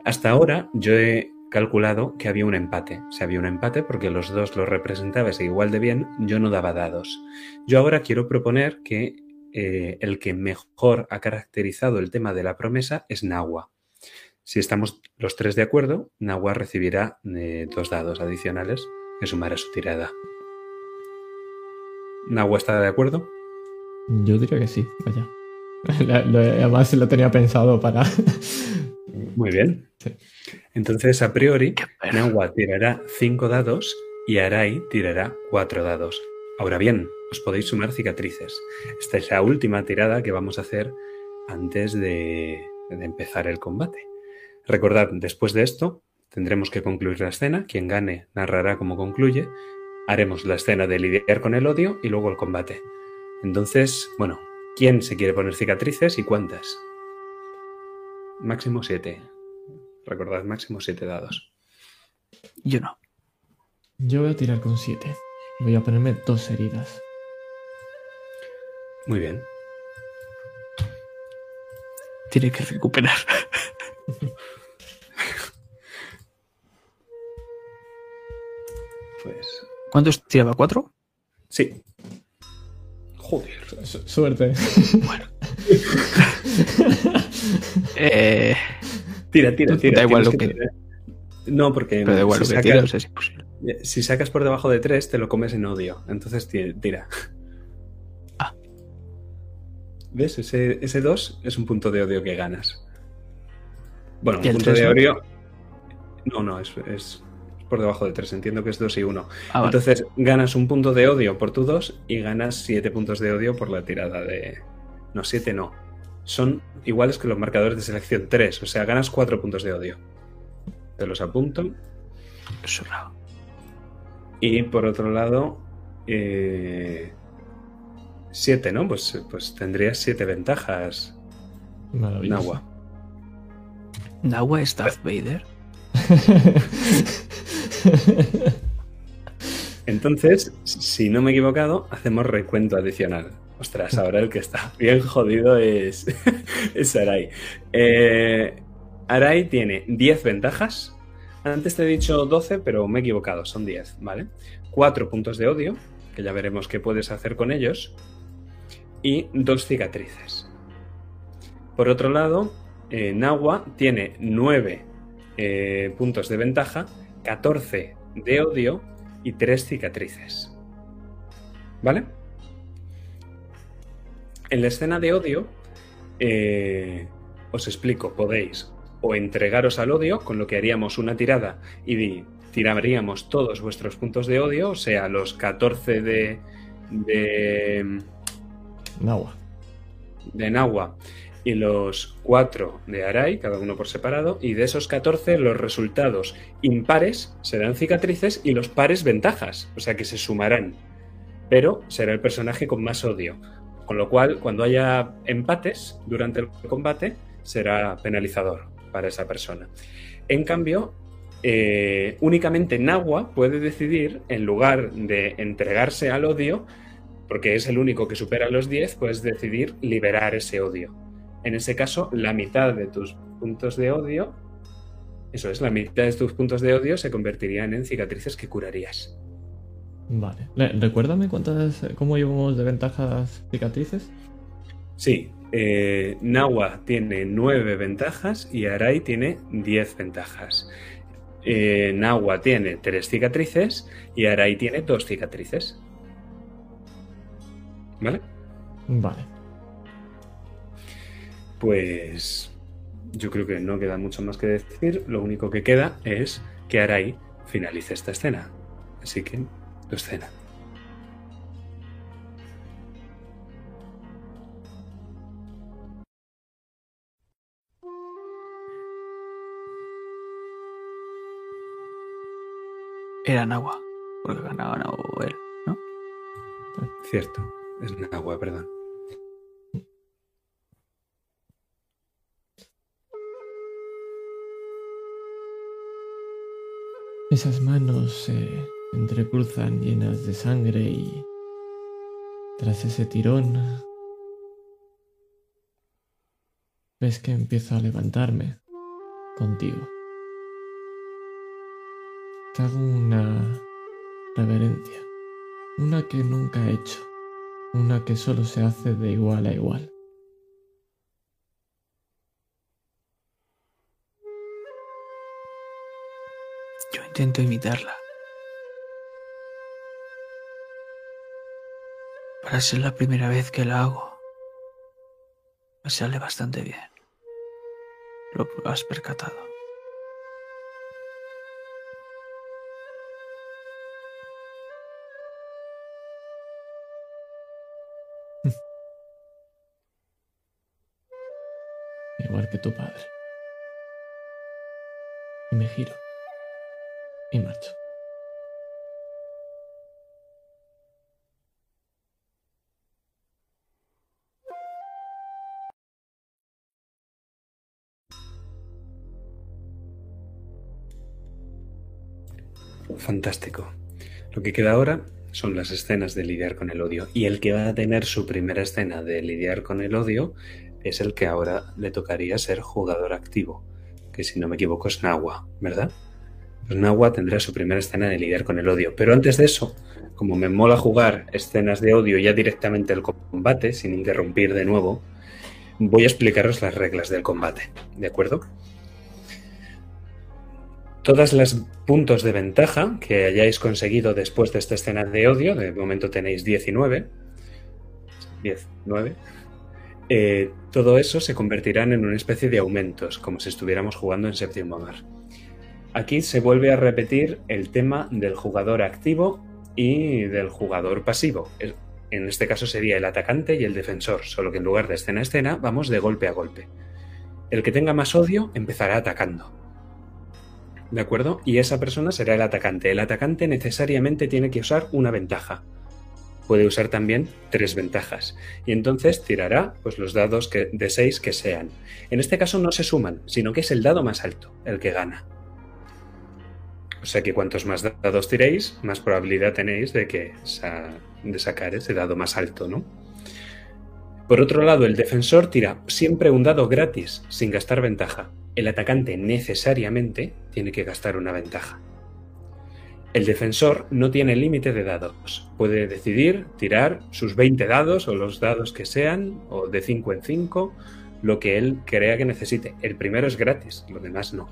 Hasta ahora yo he calculado que había un empate. Si había un empate porque los dos lo representabais igual de bien, yo no daba dados. Yo ahora quiero proponer que eh, el que mejor ha caracterizado el tema de la promesa es Nahua. Si estamos los tres de acuerdo, Nahua recibirá eh, dos dados adicionales que sumará su tirada. ¿Nahua está de acuerdo? Yo diría que sí, vaya. [laughs] La- lo- además lo tenía pensado para... [laughs] Muy bien. Sí. Entonces, a priori. Nahua tirará cinco dados y Arai tirará cuatro dados. Ahora bien, os podéis sumar cicatrices. Esta es la última tirada que vamos a hacer antes de, de empezar el combate. Recordad, después de esto, tendremos que concluir la escena. Quien gane narrará cómo concluye. Haremos la escena de lidiar con el odio y luego el combate. Entonces, bueno, ¿quién se quiere poner cicatrices y cuántas? Máximo siete. Recordad, máximo siete dados. Yo no. Yo voy a tirar con 7. Voy a ponerme dos heridas. Muy bien. Tiene que recuperar. ¿Cuántos tiraba? ¿Cuatro? sí. Joder. Su- suerte. [laughs] Eh, Tira, tira, tira. Da igual lo que- tirar. No, porque Pero da igual si, lo que sacas, tiras, es imposible. si sacas por debajo de 3, te lo comes en odio. Entonces ti- tira. Ah. ¿Ves? Ese, ese 2 es un punto de odio que ganas. Bueno, ¿Y un punto tres de odio. No, no, es, es por debajo de 3. Entiendo que es 2 y 1. Ah, vale. Entonces ganas un punto de odio por tu 2 y ganas 7 puntos de odio por la tirada de. No, 7 no. Son iguales que los marcadores de selección 3. O sea, ganas 4 puntos de odio. Te los apunto. Sobrado. Y por otro lado. 7, ¿no? Pues, pues tendrías 7 ventajas, Maravilloso. Nahua. ¿Nahua es Darth Vader? [laughs] [laughs] Entonces, si no me he equivocado, hacemos recuento adicional. Ostras, ahora el que está bien jodido es, [laughs] es Arai. Eh, Arai tiene 10 ventajas. Antes te he dicho 12, pero me he equivocado, son 10, ¿vale? 4 puntos de odio, que ya veremos qué puedes hacer con ellos, y dos cicatrices. Por otro lado, eh, Nahua tiene 9 eh, puntos de ventaja, 14 de odio y 3 cicatrices. ¿Vale? En la escena de odio, eh, os explico, podéis o entregaros al odio, con lo que haríamos una tirada y tiraríamos todos vuestros puntos de odio, o sea, los 14 de, de, Nahua. de Nahua y los 4 de Arai, cada uno por separado, y de esos 14 los resultados impares serán cicatrices y los pares ventajas, o sea que se sumarán, pero será el personaje con más odio, con lo cual cuando haya empates durante el combate será penalizador para esa persona. En cambio, eh, únicamente Nahua puede decidir, en lugar de entregarse al odio, porque es el único que supera los 10, puedes decidir liberar ese odio. En ese caso, la mitad de tus puntos de odio, eso es, la mitad de tus puntos de odio se convertirían en cicatrices que curarías. Vale. Le- Recuérdame cuántas, cómo llevamos de ventajas cicatrices. Sí, eh, Nahua tiene 9 ventajas y Arai tiene 10 ventajas. Eh, Nahua tiene 3 cicatrices y Arai tiene 2 cicatrices. ¿Vale? Vale. Pues yo creo que no queda mucho más que decir. Lo único que queda es que Arai finalice esta escena. Así que, tu escena. Era Nahua, porque ganaba Nahua él, ¿no? Cierto, es Nahua, perdón. Esas manos se entrecruzan llenas de sangre y tras ese tirón ves que empiezo a levantarme contigo. Te hago una reverencia, una que nunca he hecho, una que solo se hace de igual a igual. Intento imitarla. Para ser la primera vez que la hago, me sale bastante bien. Lo has percatado. [laughs] igual que tu padre. Y me giro Fantástico. Lo que queda ahora son las escenas de lidiar con el odio. Y el que va a tener su primera escena de lidiar con el odio es el que ahora le tocaría ser jugador activo. Que si no me equivoco es Nahua, ¿verdad? Pues Nahua tendrá su primera escena de lidiar con el odio. Pero antes de eso, como me mola jugar escenas de odio ya directamente el combate, sin interrumpir de nuevo, voy a explicaros las reglas del combate, ¿de acuerdo? Todas las puntos de ventaja que hayáis conseguido después de esta escena de odio, de momento tenéis 19, 10, 9, eh, todo eso se convertirán en una especie de aumentos, como si estuviéramos jugando en séptimo mar. Aquí se vuelve a repetir el tema del jugador activo y del jugador pasivo. En este caso sería el atacante y el defensor, solo que en lugar de escena a escena vamos de golpe a golpe. El que tenga más odio empezará atacando. ¿De acuerdo? Y esa persona será el atacante. El atacante necesariamente tiene que usar una ventaja. Puede usar también tres ventajas. Y entonces tirará pues, los dados que, de seis que sean. En este caso no se suman, sino que es el dado más alto el que gana. O sea que cuantos más dados tiréis, más probabilidad tenéis de que de sacar ese dado más alto, ¿no? Por otro lado, el defensor tira siempre un dado gratis, sin gastar ventaja. El atacante necesariamente tiene que gastar una ventaja. El defensor no tiene límite de dados. Puede decidir tirar sus 20 dados o los dados que sean, o de 5 en 5, lo que él crea que necesite. El primero es gratis, lo demás no.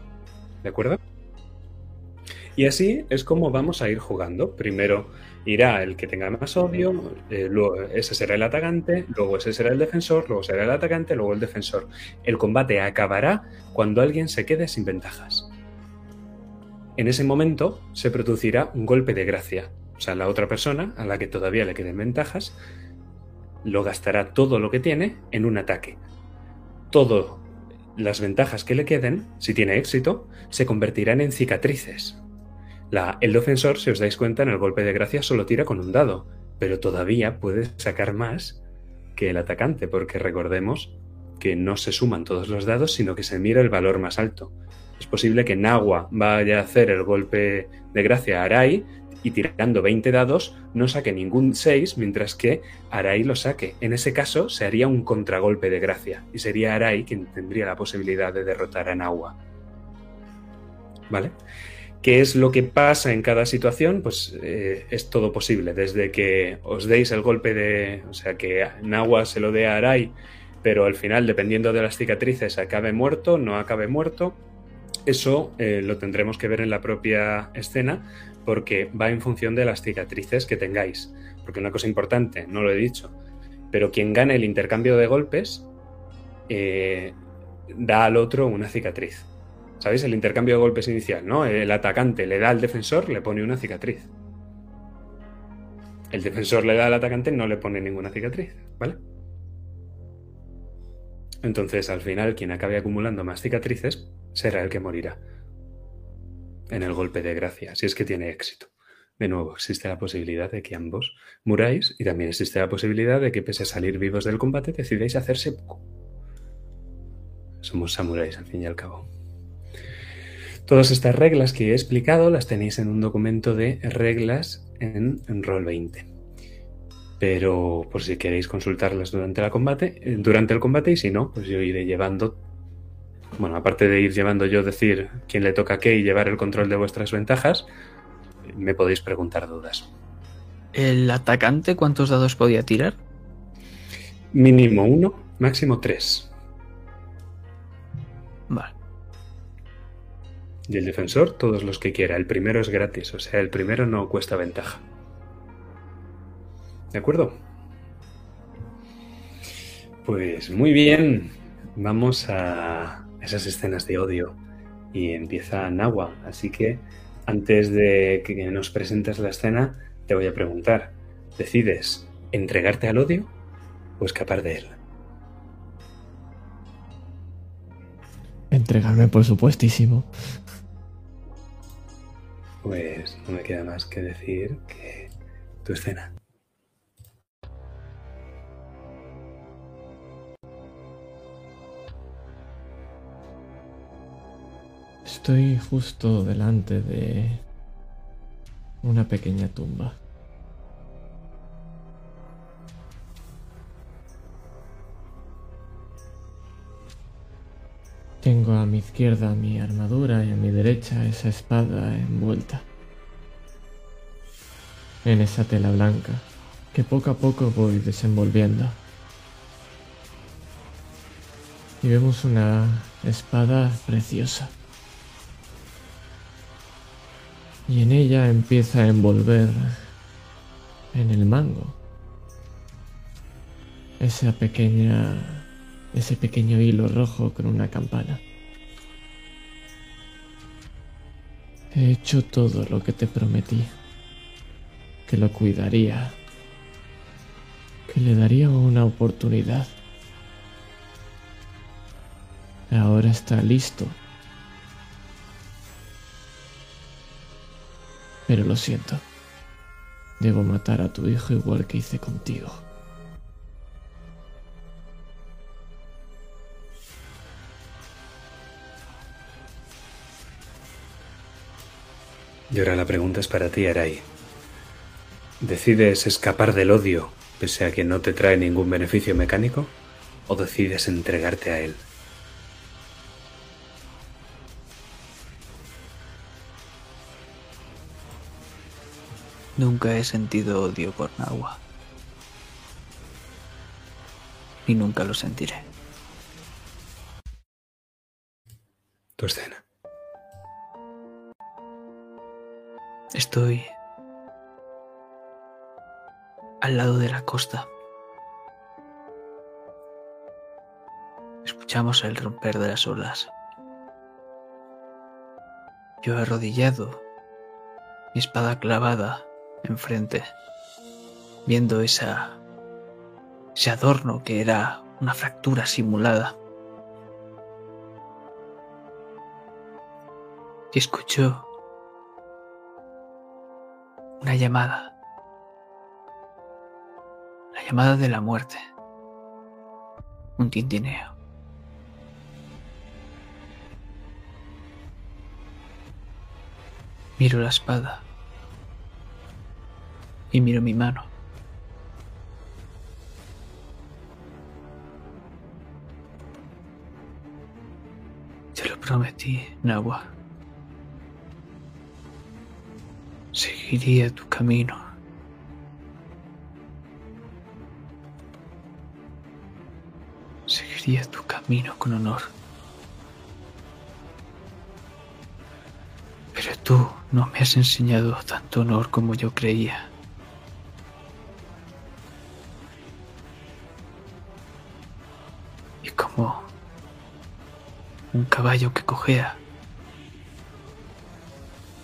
¿De acuerdo? Y así es como vamos a ir jugando. Primero irá el que tenga más odio, eh, luego ese será el atacante, luego ese será el defensor, luego será el atacante, luego el defensor. El combate acabará cuando alguien se quede sin ventajas. En ese momento se producirá un golpe de gracia. O sea, la otra persona, a la que todavía le queden ventajas, lo gastará todo lo que tiene en un ataque. Todas las ventajas que le queden, si tiene éxito, se convertirán en cicatrices el defensor, si os dais cuenta, en el golpe de gracia solo tira con un dado, pero todavía puede sacar más que el atacante, porque recordemos que no se suman todos los dados, sino que se mira el valor más alto. Es posible que Nagua vaya a hacer el golpe de gracia a Arai y tirando 20 dados no saque ningún 6, mientras que Arai lo saque. En ese caso se haría un contragolpe de gracia y sería Arai quien tendría la posibilidad de derrotar a Nagua. ¿Vale? ¿Qué es lo que pasa en cada situación? Pues eh, es todo posible, desde que os deis el golpe de, o sea, que Nahua se lo dé a Arai, pero al final, dependiendo de las cicatrices, acabe muerto, no acabe muerto. Eso eh, lo tendremos que ver en la propia escena, porque va en función de las cicatrices que tengáis. Porque una cosa importante, no lo he dicho, pero quien gane el intercambio de golpes eh, da al otro una cicatriz. ¿Sabéis? El intercambio de golpes inicial, ¿no? El atacante le da al defensor, le pone una cicatriz. El defensor le da al atacante, no le pone ninguna cicatriz, ¿vale? Entonces, al final, quien acabe acumulando más cicatrices será el que morirá en el golpe de gracia, si es que tiene éxito. De nuevo, existe la posibilidad de que ambos muráis y también existe la posibilidad de que, pese a salir vivos del combate, decidáis hacerse poco. Somos samuráis, al fin y al cabo. Todas estas reglas que he explicado las tenéis en un documento de reglas en, Roll20. Pero por si queréis consultarlas durante, la combate, eh, durante el combate y si no, pues yo iré llevando, bueno, aparte de ir llevando yo decir quién le toca qué y llevar el control de vuestras ventajas, me podéis preguntar dudas. ¿El atacante cuántos dados podía tirar? Mínimo uno, máximo tres. Vale. Y el defensor, todos los que quiera. El primero es gratis, o sea, el primero no cuesta ventaja. ¿De acuerdo? Pues muy bien. Vamos a esas escenas de odio. Y empieza Nahua. Así que antes de que nos presentes la escena, te voy a preguntar. ¿Decides entregarte al odio o escapar de él? Entregarme, por supuestísimo pues no me queda más que decir que tu escena. Estoy justo delante de una pequeña tumba. Tengo a mi izquierda mi armadura y a mi derecha esa espada envuelta en esa tela blanca que poco a poco voy desenvolviendo. Y vemos una espada preciosa. Y en ella empieza a envolver en el mango esa pequeña ese pequeño hilo rojo con una campana. He hecho todo lo que te prometí, que lo cuidaría, que le daría una oportunidad. Ahora está listo. Pero lo siento. Debo matar a tu hijo igual que hice contigo. Y ahora la pregunta es para ti, Arai. ¿Decides escapar del odio pese a que no te trae ningún beneficio mecánico? ¿O decides entregarte a él? Nunca he sentido odio por Nahua. Y nunca lo sentiré. Tu escena. Estoy al lado de la costa. Escuchamos el romper de las olas. Yo arrodillado, mi espada clavada enfrente, viendo esa, ese adorno que era una fractura simulada. Y escucho una llamada. La llamada de la muerte. Un tintineo. Miro la espada. Y miro mi mano. Te lo prometí, Nahua. Seguiría tu camino. Seguiría tu camino con honor. Pero tú no me has enseñado tanto honor como yo creía. Y como un caballo que cojea,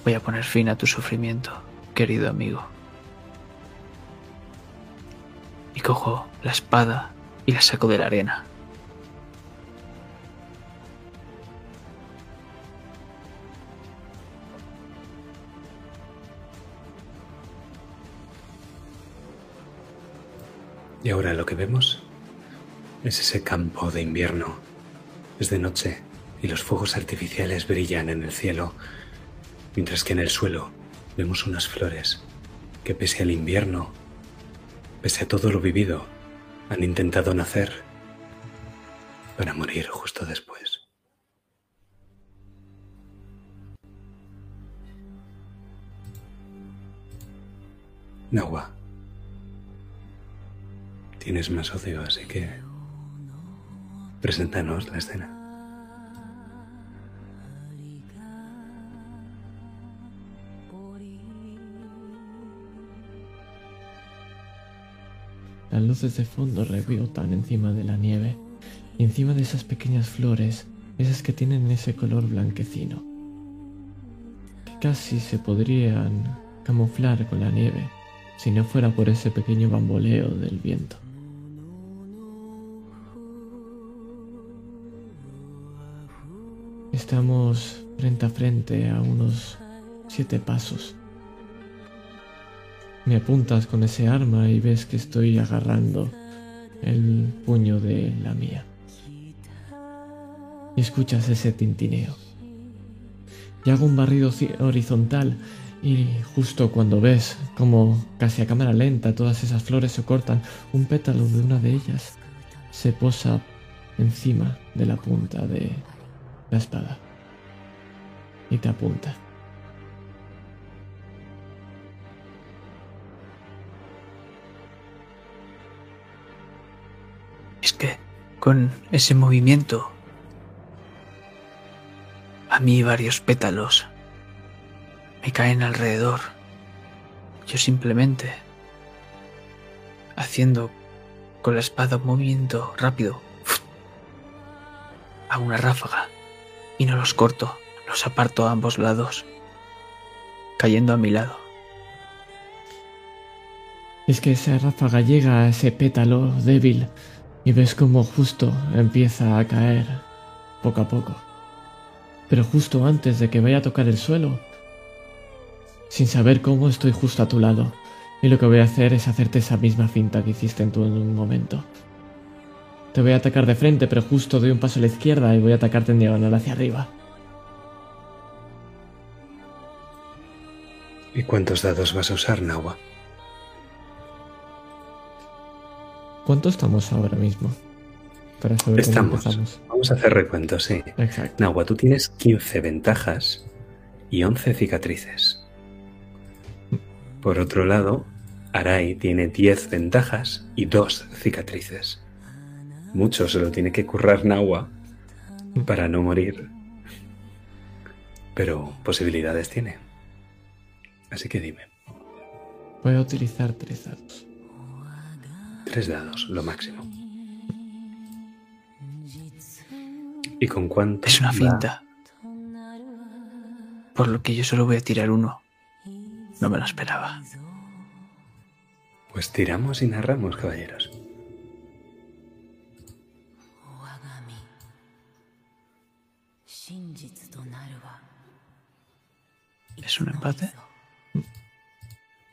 voy a poner fin a tu sufrimiento, querido amigo. Y cojo la espada y la saco de la arena. Y ahora lo que vemos es ese campo de invierno. Es de noche y los fuegos artificiales brillan en el cielo, mientras que en el suelo vemos unas flores que pese al invierno, pese a todo lo vivido, han intentado nacer para morir justo después. Nahua. Tienes más odio, así que preséntanos la escena. Las luces de fondo rebotan encima de la nieve y encima de esas pequeñas flores, esas que tienen ese color blanquecino, que casi se podrían camuflar con la nieve si no fuera por ese pequeño bamboleo del viento. Estamos frente a frente a unos siete pasos. Me apuntas con ese arma y ves que estoy agarrando el puño de la mía. Y escuchas ese tintineo. Y hago un barrido horizontal y justo cuando ves como casi a cámara lenta todas esas flores se cortan, un pétalo de una de ellas se posa encima de la punta de la espada y te apunta. Con ese movimiento a mí varios pétalos me caen alrededor. Yo simplemente, haciendo con la espada un movimiento rápido, [sniffs] hago una ráfaga y no los corto, los aparto a ambos lados, cayendo a mi lado. Es que esa ráfaga llega a ese pétalo débil y ves como justo empieza a caer poco a poco. Pero justo antes de que vaya a tocar el suelo, sin saber cómo estoy justo a tu lado. Y lo que voy a hacer es hacerte esa misma finta que hiciste en tu un momento. Te voy a atacar de frente, pero justo doy un paso a la izquierda y voy a atacarte en diagonal hacia arriba. ¿Y cuántos dados vas a usar, Nawa? ¿Cuánto estamos ahora mismo? Para saber cómo Estamos. empezamos. Vamos a hacer recuento, sí. Exacto. Nawa, tú tienes 15 ventajas y 11 cicatrices. Por otro lado, Arai tiene 10 ventajas y 2 cicatrices. Mucho se lo tiene que currar Nawa para no morir. Pero posibilidades tiene. Así que dime, Voy a utilizar tres dados. Tres dados, lo máximo. ¿Y con cuánto? Es una va? finta. Por lo que yo solo voy a tirar uno. No me lo esperaba. Pues tiramos y narramos, caballeros. ¿Es un empate?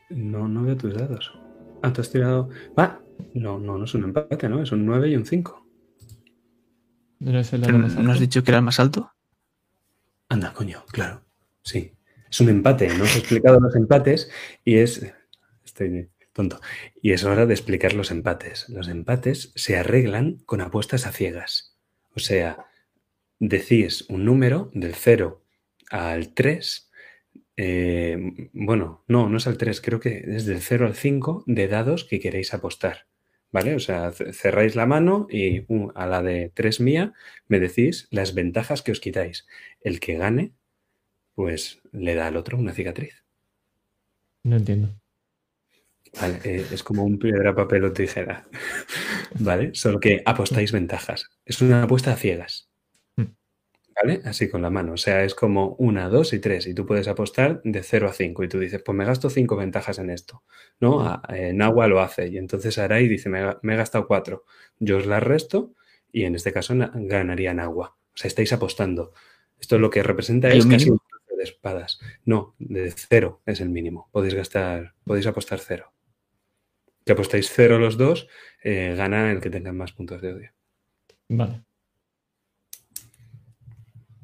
No, no veo tus dados. Ah, tú has tirado. ¡Va! No, no, no es un empate, ¿no? Es un 9 y un 5. ¿No es el dado ¿Pero más ¿No has alto? dicho que era el más alto? Anda, coño, claro. Sí. Es un empate. No os he explicado los empates y es. Estoy tonto. Y es hora de explicar los empates. Los empates se arreglan con apuestas a ciegas. O sea, decís un número del 0 al 3. eh, bueno, no, no es al 3, creo que es del 0 al 5 de dados que queréis apostar. ¿Vale? O sea, ce- cerráis la mano y uh, a la de 3 mía me decís las ventajas que os quitáis. El que gane, pues le da al otro una cicatriz. No entiendo. ¿vale? Eh, es como un piedra, papel o tijera. [laughs] ¿Vale? Solo que apostáis ventajas. Es una apuesta a ciegas. ¿Vale? Así con la mano. O sea, es como una, dos y tres. Y tú puedes apostar de 0 a 5. Y tú dices, pues me gasto cinco ventajas en esto. ¿No? A- eh, Nahua lo hace. Y entonces Arai dice, me, he gastado cuatro. Yo os las resto. Y en este caso na- ganaría Nahua. O sea, estáis apostando. Esto lo que representa ¿Hay es casi un de espadas. No, de cero es el mínimo. Podéis gastar, podéis apostar cero. Si apostáis cero los dos, eh, gana el que tenga más puntos de odio. Vale.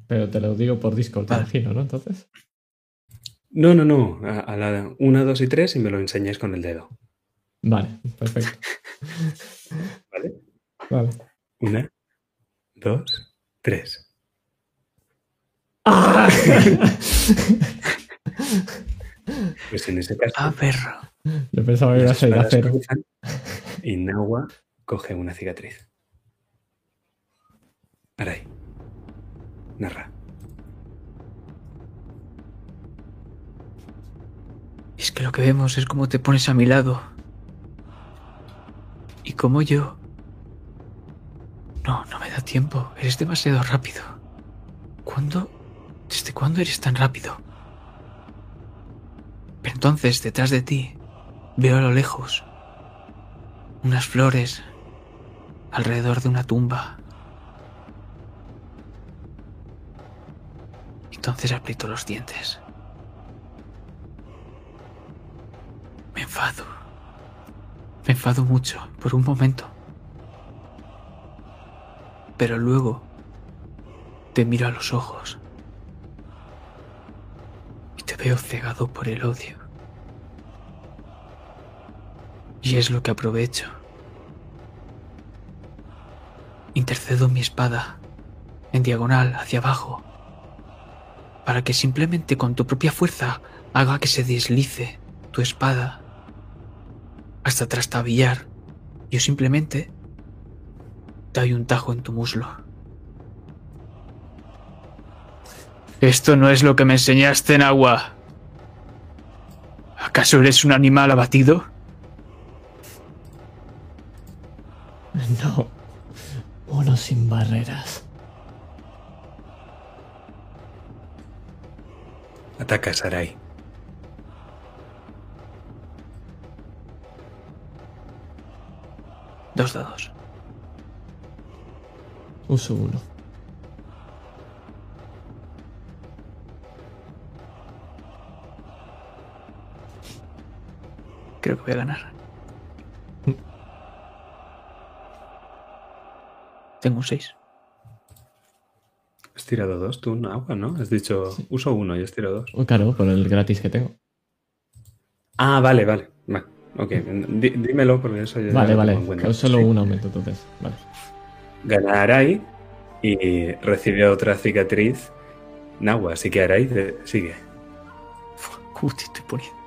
Pero te lo digo por Discord, te Vale. imagino, ¿no? Entonces. No, no, no. A, a la 1, 2 y 3 y me lo enseñáis con el dedo. Vale, perfecto. [laughs] ¿Vale? Vale. Una, dos, tres. ¡Ah! [laughs] Pues en ese caso, Ah, perro. Yo pensaba que iba a ser a espadas cero. cruzan y Nahua coge una cicatriz. Arai. Narra. Es que lo que vemos es cómo te pones a mi lado. Y como yo. No, no me da tiempo. Eres demasiado rápido. ¿Cuándo? ¿Desde cuándo eres tan rápido? Pero entonces, detrás de ti, veo a lo lejos unas flores alrededor de una tumba. Entonces aprieto los dientes. Me enfado. Me enfado mucho por un momento. Pero luego te miro a los ojos y te veo cegado por el odio. Y es lo que aprovecho. Intercedo mi espada en diagonal hacia abajo para que simplemente con tu propia fuerza haga que se deslice tu espada hasta trastabillar. Yo simplemente te doy un tajo en tu muslo. Esto no es lo que me enseñaste en agua. ¿Acaso eres un animal abatido? Ataca, Sarai. Dos dados. Uso uno. Creo que voy a ganar. Tengo un 6. Tirado dos, tú, no, agua, ¿no? Has dicho uso uno y has tirado dos. Oh, claro, por el gratis que tengo. Ah, vale, vale. Va, ok, Dí- dímelo porque eso yo ya Vale, vale. tengo. Solo Sí. un aumento, entonces. Vale. Gana Arai y recibe otra cicatriz. Nahua, así que Arai de- sigue. ¿Cómo te estoy poniendo?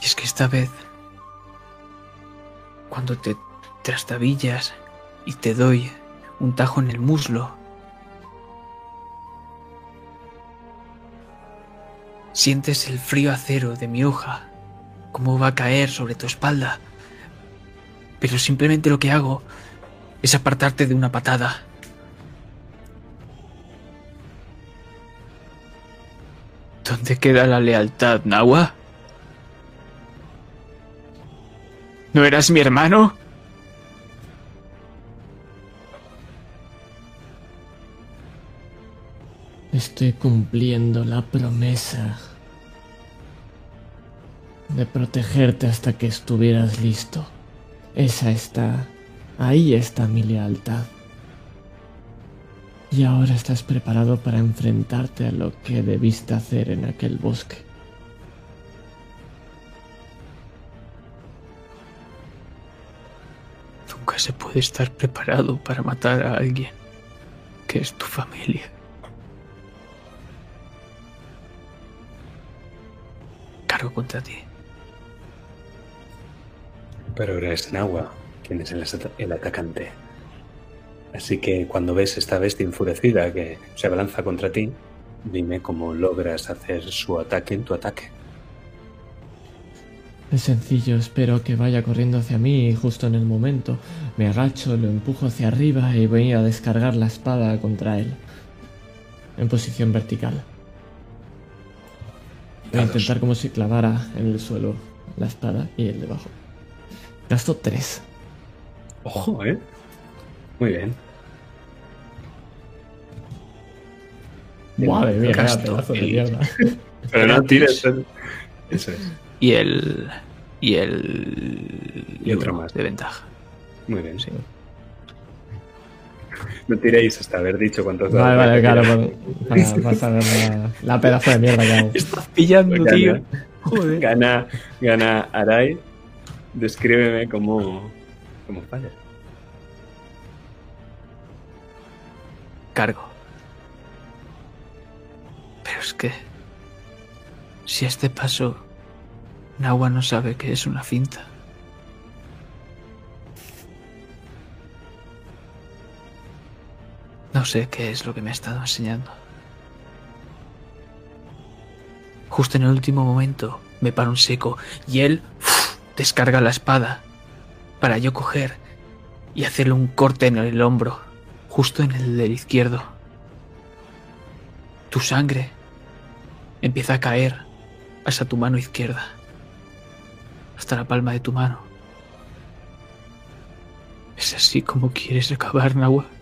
y [laughs] es que esta vez, cuando te trastabillas y te doy un tajo en el muslo, sientes el frío acero de mi hoja, cómo va a caer sobre tu espalda. Pero simplemente lo que hago es apartarte de una patada. ¿Dónde queda la lealtad, Nawa? ¿No eras mi hermano? Estoy cumpliendo la promesa de protegerte hasta que estuvieras listo. Esa está... Ahí está mi lealtad. Y ahora estás preparado para enfrentarte a lo que debiste hacer en aquel bosque. Nunca se puede estar preparado para matar a alguien que es tu familia. Cargo contra ti. Pero ahora es Nahua quien es el, ata- el atacante. Así que cuando ves esta bestia enfurecida que se abalanza contra ti, dime cómo logras hacer su ataque en tu ataque. Es sencillo, espero que vaya corriendo hacia mí y justo en el momento me agacho, lo empujo hacia arriba y voy a descargar la espada contra él. En posición vertical. Voy a Dados. intentar como si clavara en el suelo la espada y el debajo. Gasto 3. Ojo, ¿eh? Muy bien. Madre mía, vaya pedazo de mierda. [laughs] Pero no tires. el- Eso es. Y el. Y el. Y otro más. De ventaja. Muy bien. Sí. No tiréis hasta haber dicho cuántos Vale, dados vale, claro, tirar. para, para, para saber la, la pedazo de mierda que hago. Estás pillando, Gana. tío. Joder. Gana, gana Arai. Descríbeme cómo, cómo falla. Cargo. Pero es que. Si a este paso. Nawa no sabe que es una finta. No sé qué es lo que me ha estado enseñando. Justo en el último momento me paro un seco y él descarga la espada para yo coger y hacerle un corte en el hombro, justo en el del izquierdo. Tu sangre empieza a caer hasta tu mano izquierda, hasta la palma de tu mano. ¿Es así como quieres acabar, Nahua?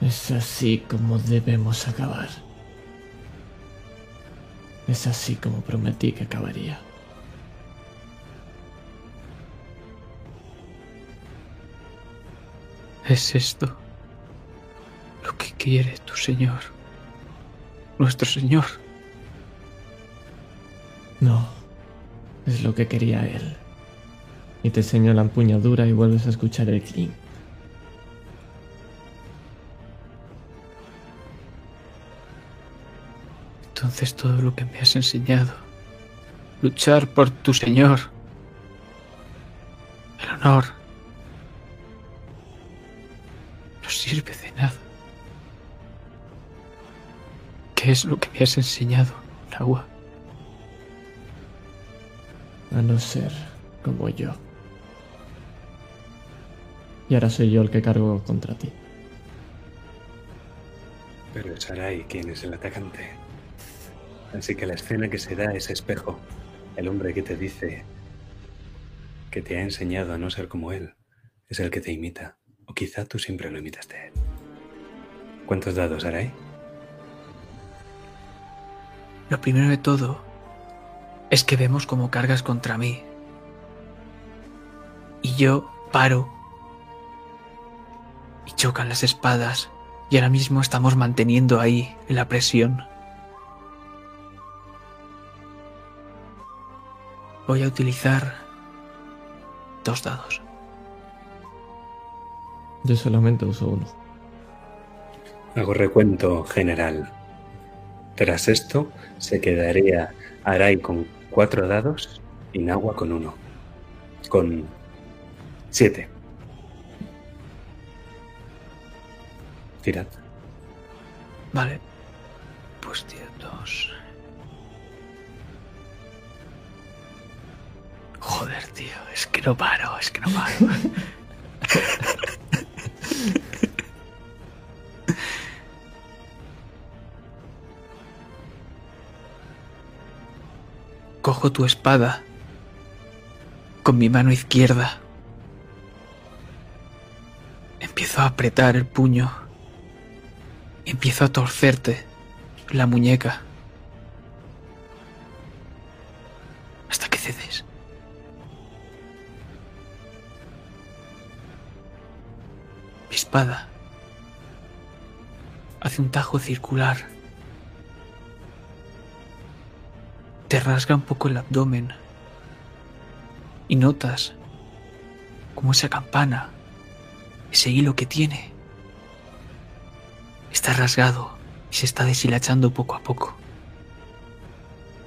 Es así como debemos acabar. Es así como prometí que acabaría. ¿Es esto lo que quiere tu Señor? Nuestro Señor. No, es lo que quería él. Y te enseño la empuñadura y vuelves a escuchar el clink. Entonces todo lo que me has enseñado, luchar por tu Señor, el honor, sirve de nada. ¿Qué es lo que me has enseñado, Nahua? A no ser como yo. Y ahora soy yo el que cargo contra ti. Pero es Arai quien es el atacante. Así que la escena que se da es espejo. El hombre que te dice que te ha enseñado a no ser como él es el que te imita. O quizá tú siempre lo imitaste él. ¿Cuántos dados, Arai? Lo primero de todo es que vemos cómo cargas contra mí. Y yo paro. Y chocan las espadas. Y ahora mismo estamos manteniendo ahí la presión. Voy a utilizar dos dados. Yo solamente uso uno. Hago recuento general. Tras esto, se quedaría Arai con cuatro dados y Nagua con uno. Con siete. Tirad. Vale. Pues tío, Joder, tío, es que no paro, es que no paro. [laughs] Cojo tu espada con mi mano izquierda. Empiezo a apretar el puño. Empiezo a torcerte la muñeca. Espada hace un tajo circular. Te rasga un poco el abdomen. Y notas como esa campana, ese hilo que tiene, está rasgado y se está deshilachando poco a poco.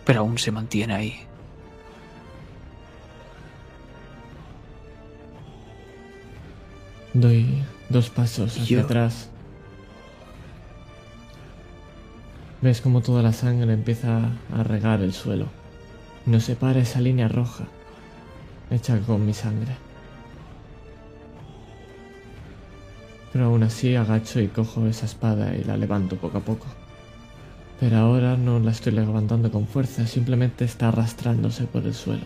Pero aún se mantiene ahí. Doy dos pasos hacia Yo- atrás. Ves como toda la sangre empieza a regar el suelo. Nos separa esa línea roja, hecha con mi sangre. Pero aún así agacho y cojo esa espada y la levanto poco a poco. Pero ahora no la estoy levantando con fuerza, simplemente está arrastrándose por el suelo.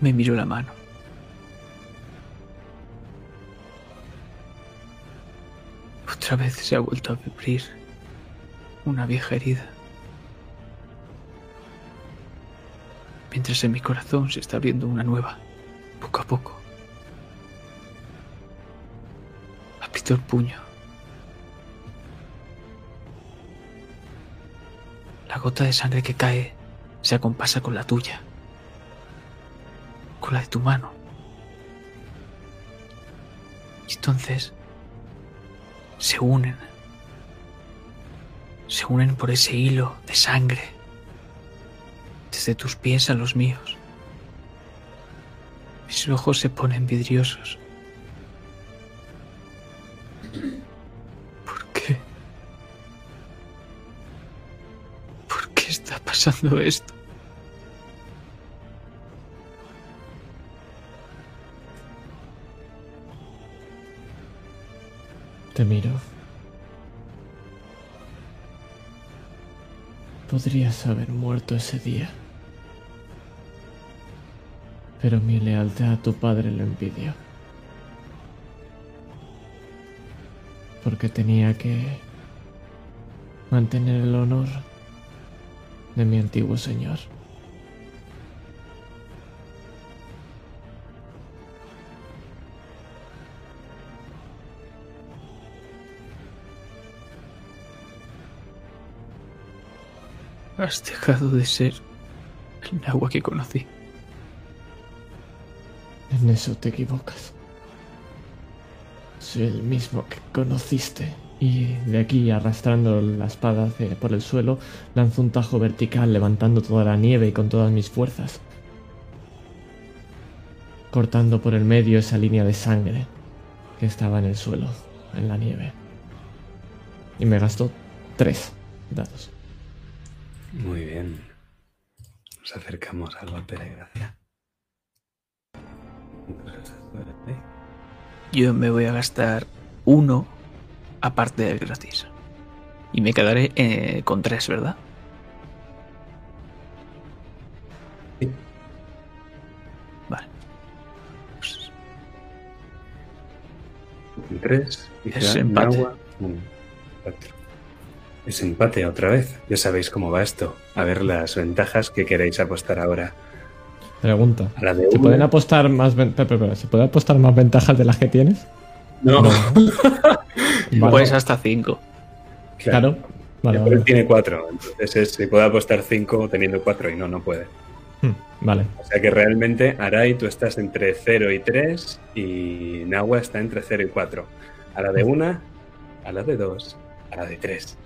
Me miro la mano. Otra vez se ha vuelto a abrir una vieja herida. Mientras en mi corazón se está abriendo una nueva, poco a poco. Aprieto el puño. La gota de sangre que cae se acompasa con la tuya con la de tu mano. Y entonces se unen. Se unen por ese hilo de sangre. Desde tus pies a los míos. Mis ojos se ponen vidriosos. ¿Por qué? ¿Por qué está pasando esto? Te miro. Podrías haber muerto ese día. Pero mi lealtad a tu padre lo impidió. Porque tenía que mantener el honor de mi antiguo señor. Has dejado de ser el agua que conocí. En eso te equivocas. Soy el mismo que conociste. Y de aquí, arrastrando la espada por el suelo, lanzo un tajo vertical, levantando toda la nieve y con todas mis fuerzas. cortando por el medio esa línea de sangre que estaba en el suelo, en la nieve. Y me gastó tres dados. Muy bien. Nos acercamos al golpe de gracia. Yo me voy a gastar uno aparte del gratis. Y me quedaré eh, con tres, ¿verdad? Sí. Vale. Pues, Tres. y Es empate. Cuatro. Es empate otra vez. Ya sabéis cómo va esto. A ver las ventajas que queréis apostar ahora. Pregunta. A la de ¿Se una. pueden apostar más ven- ¿Se puede apostar más ventajas de las que tienes? No. [laughs] Vale. Pues hasta cinco. Claro. Vale, Pero él vale. tiene cuatro. Entonces es- se puede apostar cinco teniendo cuatro y no, no puede. Hmm, Vale. O sea que realmente, Arai, tú estás entre 0 y 3 y Nahua está entre 0 y 4. A la de una, a la de dos, a la de tres.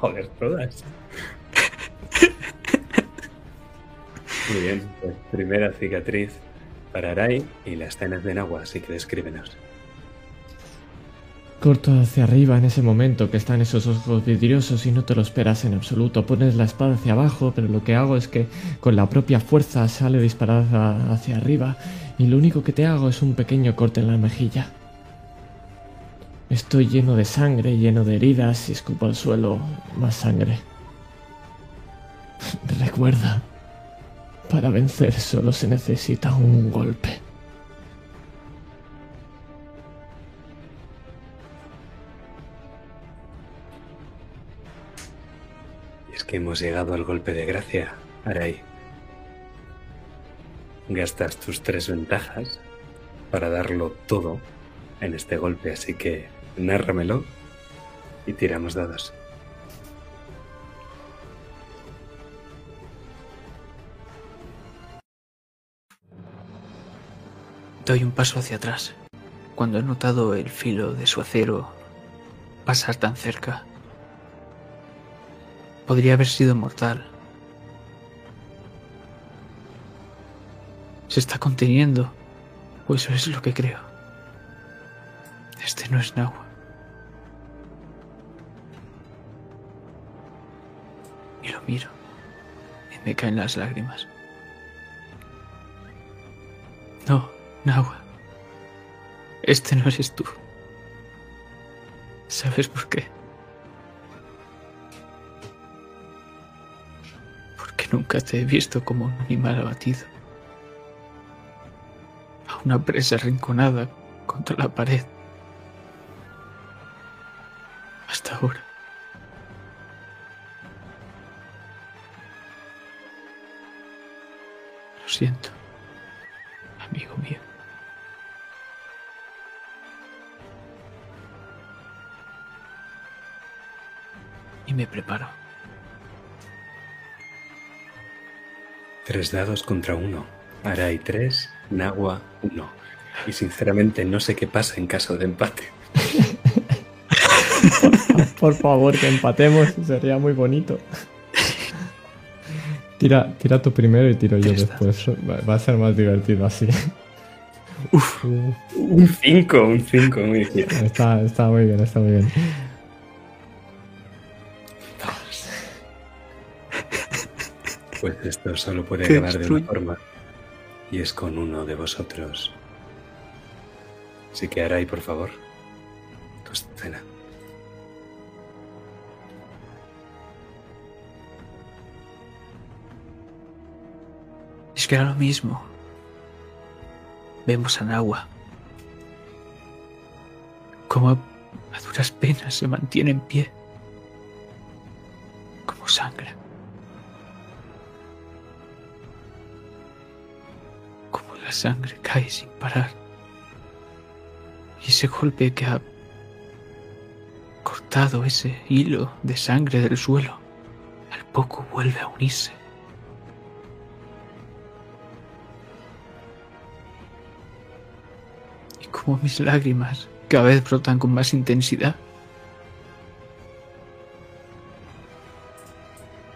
Joder, todas. [laughs] Muy bien, pues primera cicatriz para Arai y la escena es de Nahua, así que descríbenos. Corto hacia arriba en ese momento que están esos ojos vidriosos y no te lo esperas en absoluto. Pones la espada hacia abajo, pero lo que hago es que con la propia fuerza sale disparada hacia arriba y lo único que te hago es un pequeño corte en la mejilla. Estoy lleno de sangre, lleno de heridas y escupo al suelo más sangre. [laughs] Recuerda, para vencer solo se necesita un golpe. Es que hemos llegado al golpe de gracia, Arai. Gastas tus tres ventajas para darlo todo en este golpe, así que nárramelo y tiramos dados. Doy un paso hacia atrás. Cuando he notado el filo de su acero pasar tan cerca. Podría haber sido mortal. Se está conteniendo. O eso es lo que creo. Este no es Nahua. Y lo miro. Y me caen las lágrimas. No, Nahua. Este no eres tú. ¿Sabes por qué? Porque nunca te he visto como un animal abatido. A una presa arrinconada contra la pared. Hasta ahora. Lo siento, amigo mío. Y me preparo. Tres dados contra uno. Arai tres, Nahua uno. Y sinceramente no sé qué pasa en caso de empate. [laughs] Por favor, que empatemos, sería muy bonito. Tira, tira tú primero y tiro yo después. Va, va a ser más divertido así. Uf. Un 5, un 5, muy bien. está, está muy bien, está muy bien. Pues esto solo puede acabar de una forma. Y es con uno de vosotros. Así que Arai, por favor. Tu escena. Que era lo mismo. Vemos a Nahua. Como a duras penas se mantiene en pie. Como sangra. Como la sangre cae sin parar. Y ese golpe que ha cortado ese hilo de sangre del suelo, al poco vuelve a unirse. como mis lágrimas cada vez brotan con más intensidad.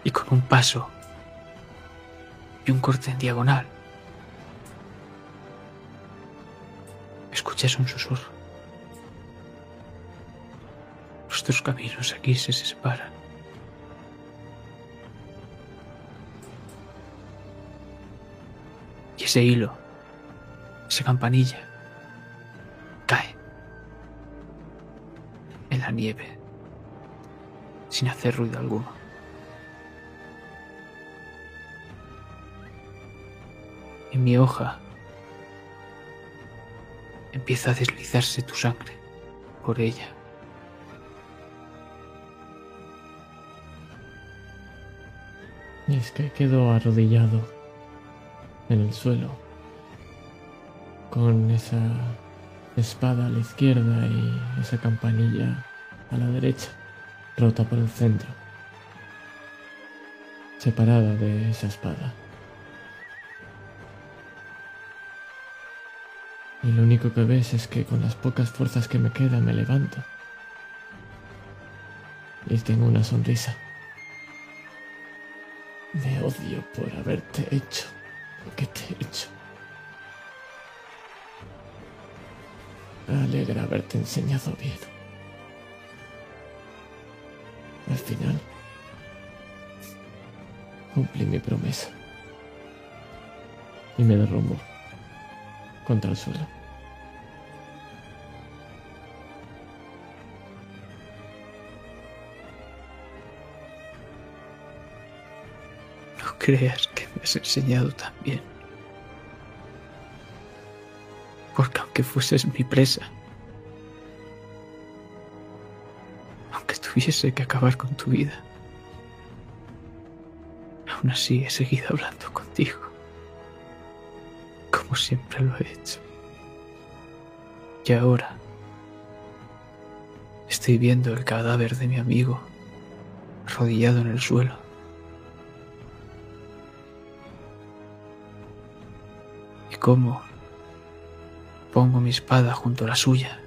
Y con un paso y un corte en diagonal, escuchas un susurro. nuestros caminos aquí se separan. Y ese hilo, esa campanilla, nieve sin hacer ruido alguno. En mi hoja empieza a deslizarse tu sangre por ella. Y es que quedó arrodillado en el suelo, con esa espada a la izquierda y esa campanilla a la derecha, rota por el centro, separada de esa espada. Y lo único que ves es que con las pocas fuerzas que me quedan me levanto. Y tengo una sonrisa. Me odio por haberte hecho lo que te he hecho. Me alegra haberte enseñado bien. Al final, cumplí mi promesa. Y me derrumbo contra el suelo. No creas que me has enseñado tan bien. Porque aunque fueses mi presa, tuviese que acabar con tu vida, aún así he seguido hablando contigo, como siempre lo he hecho. Y ahora estoy viendo el cadáver de mi amigo arrodillado en el suelo. y cómo pongo mi espada junto a la suya,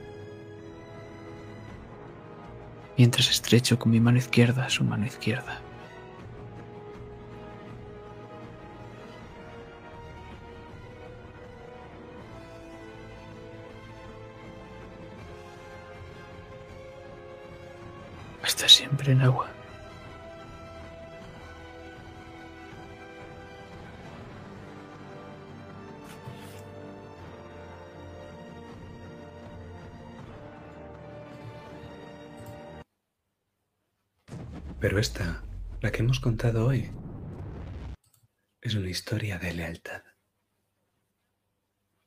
mientras estrecho con mi mano izquierda su mano izquierda. Esta, la que hemos contado hoy, es una historia de lealtad.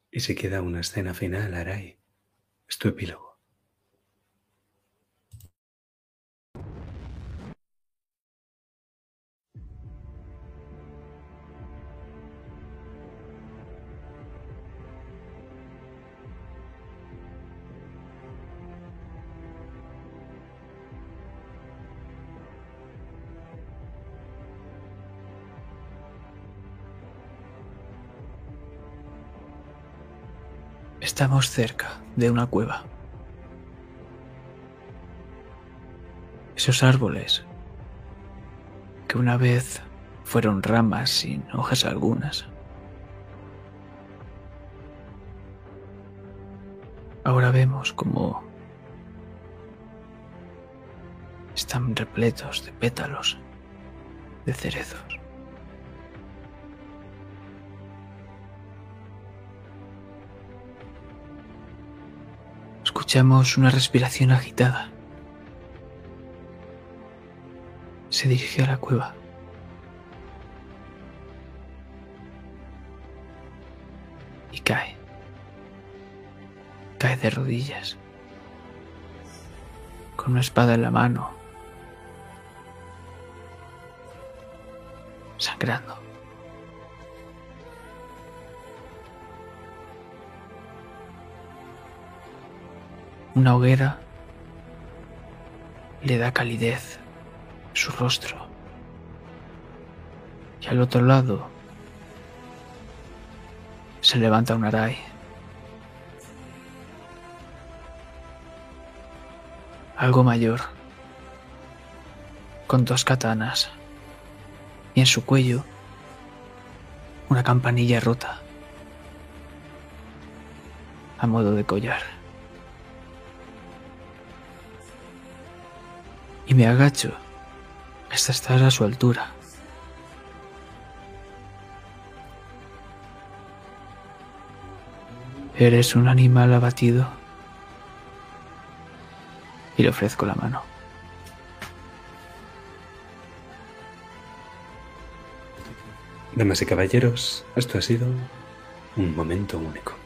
Y si queda una escena final, Arai, es tu epílogo. Estamos cerca de una cueva. Esos árboles que una vez fueron ramas sin hojas algunas. Ahora vemos como están repletos de pétalos de cerezos. Escuchamos una respiración agitada. Se dirige a la cueva. Y cae. Cae de rodillas. Con una espada en la mano. Sangrando. Una hoguera le da calidez su rostro. Y al otro lado se levanta un aray. Algo mayor, con dos katanas. Y en su cuello una campanilla rota. a modo de collar. Me agacho hasta estar a su altura. Eres un animal abatido. Y le ofrezco la mano. Damas y caballeros, esto ha sido un momento único.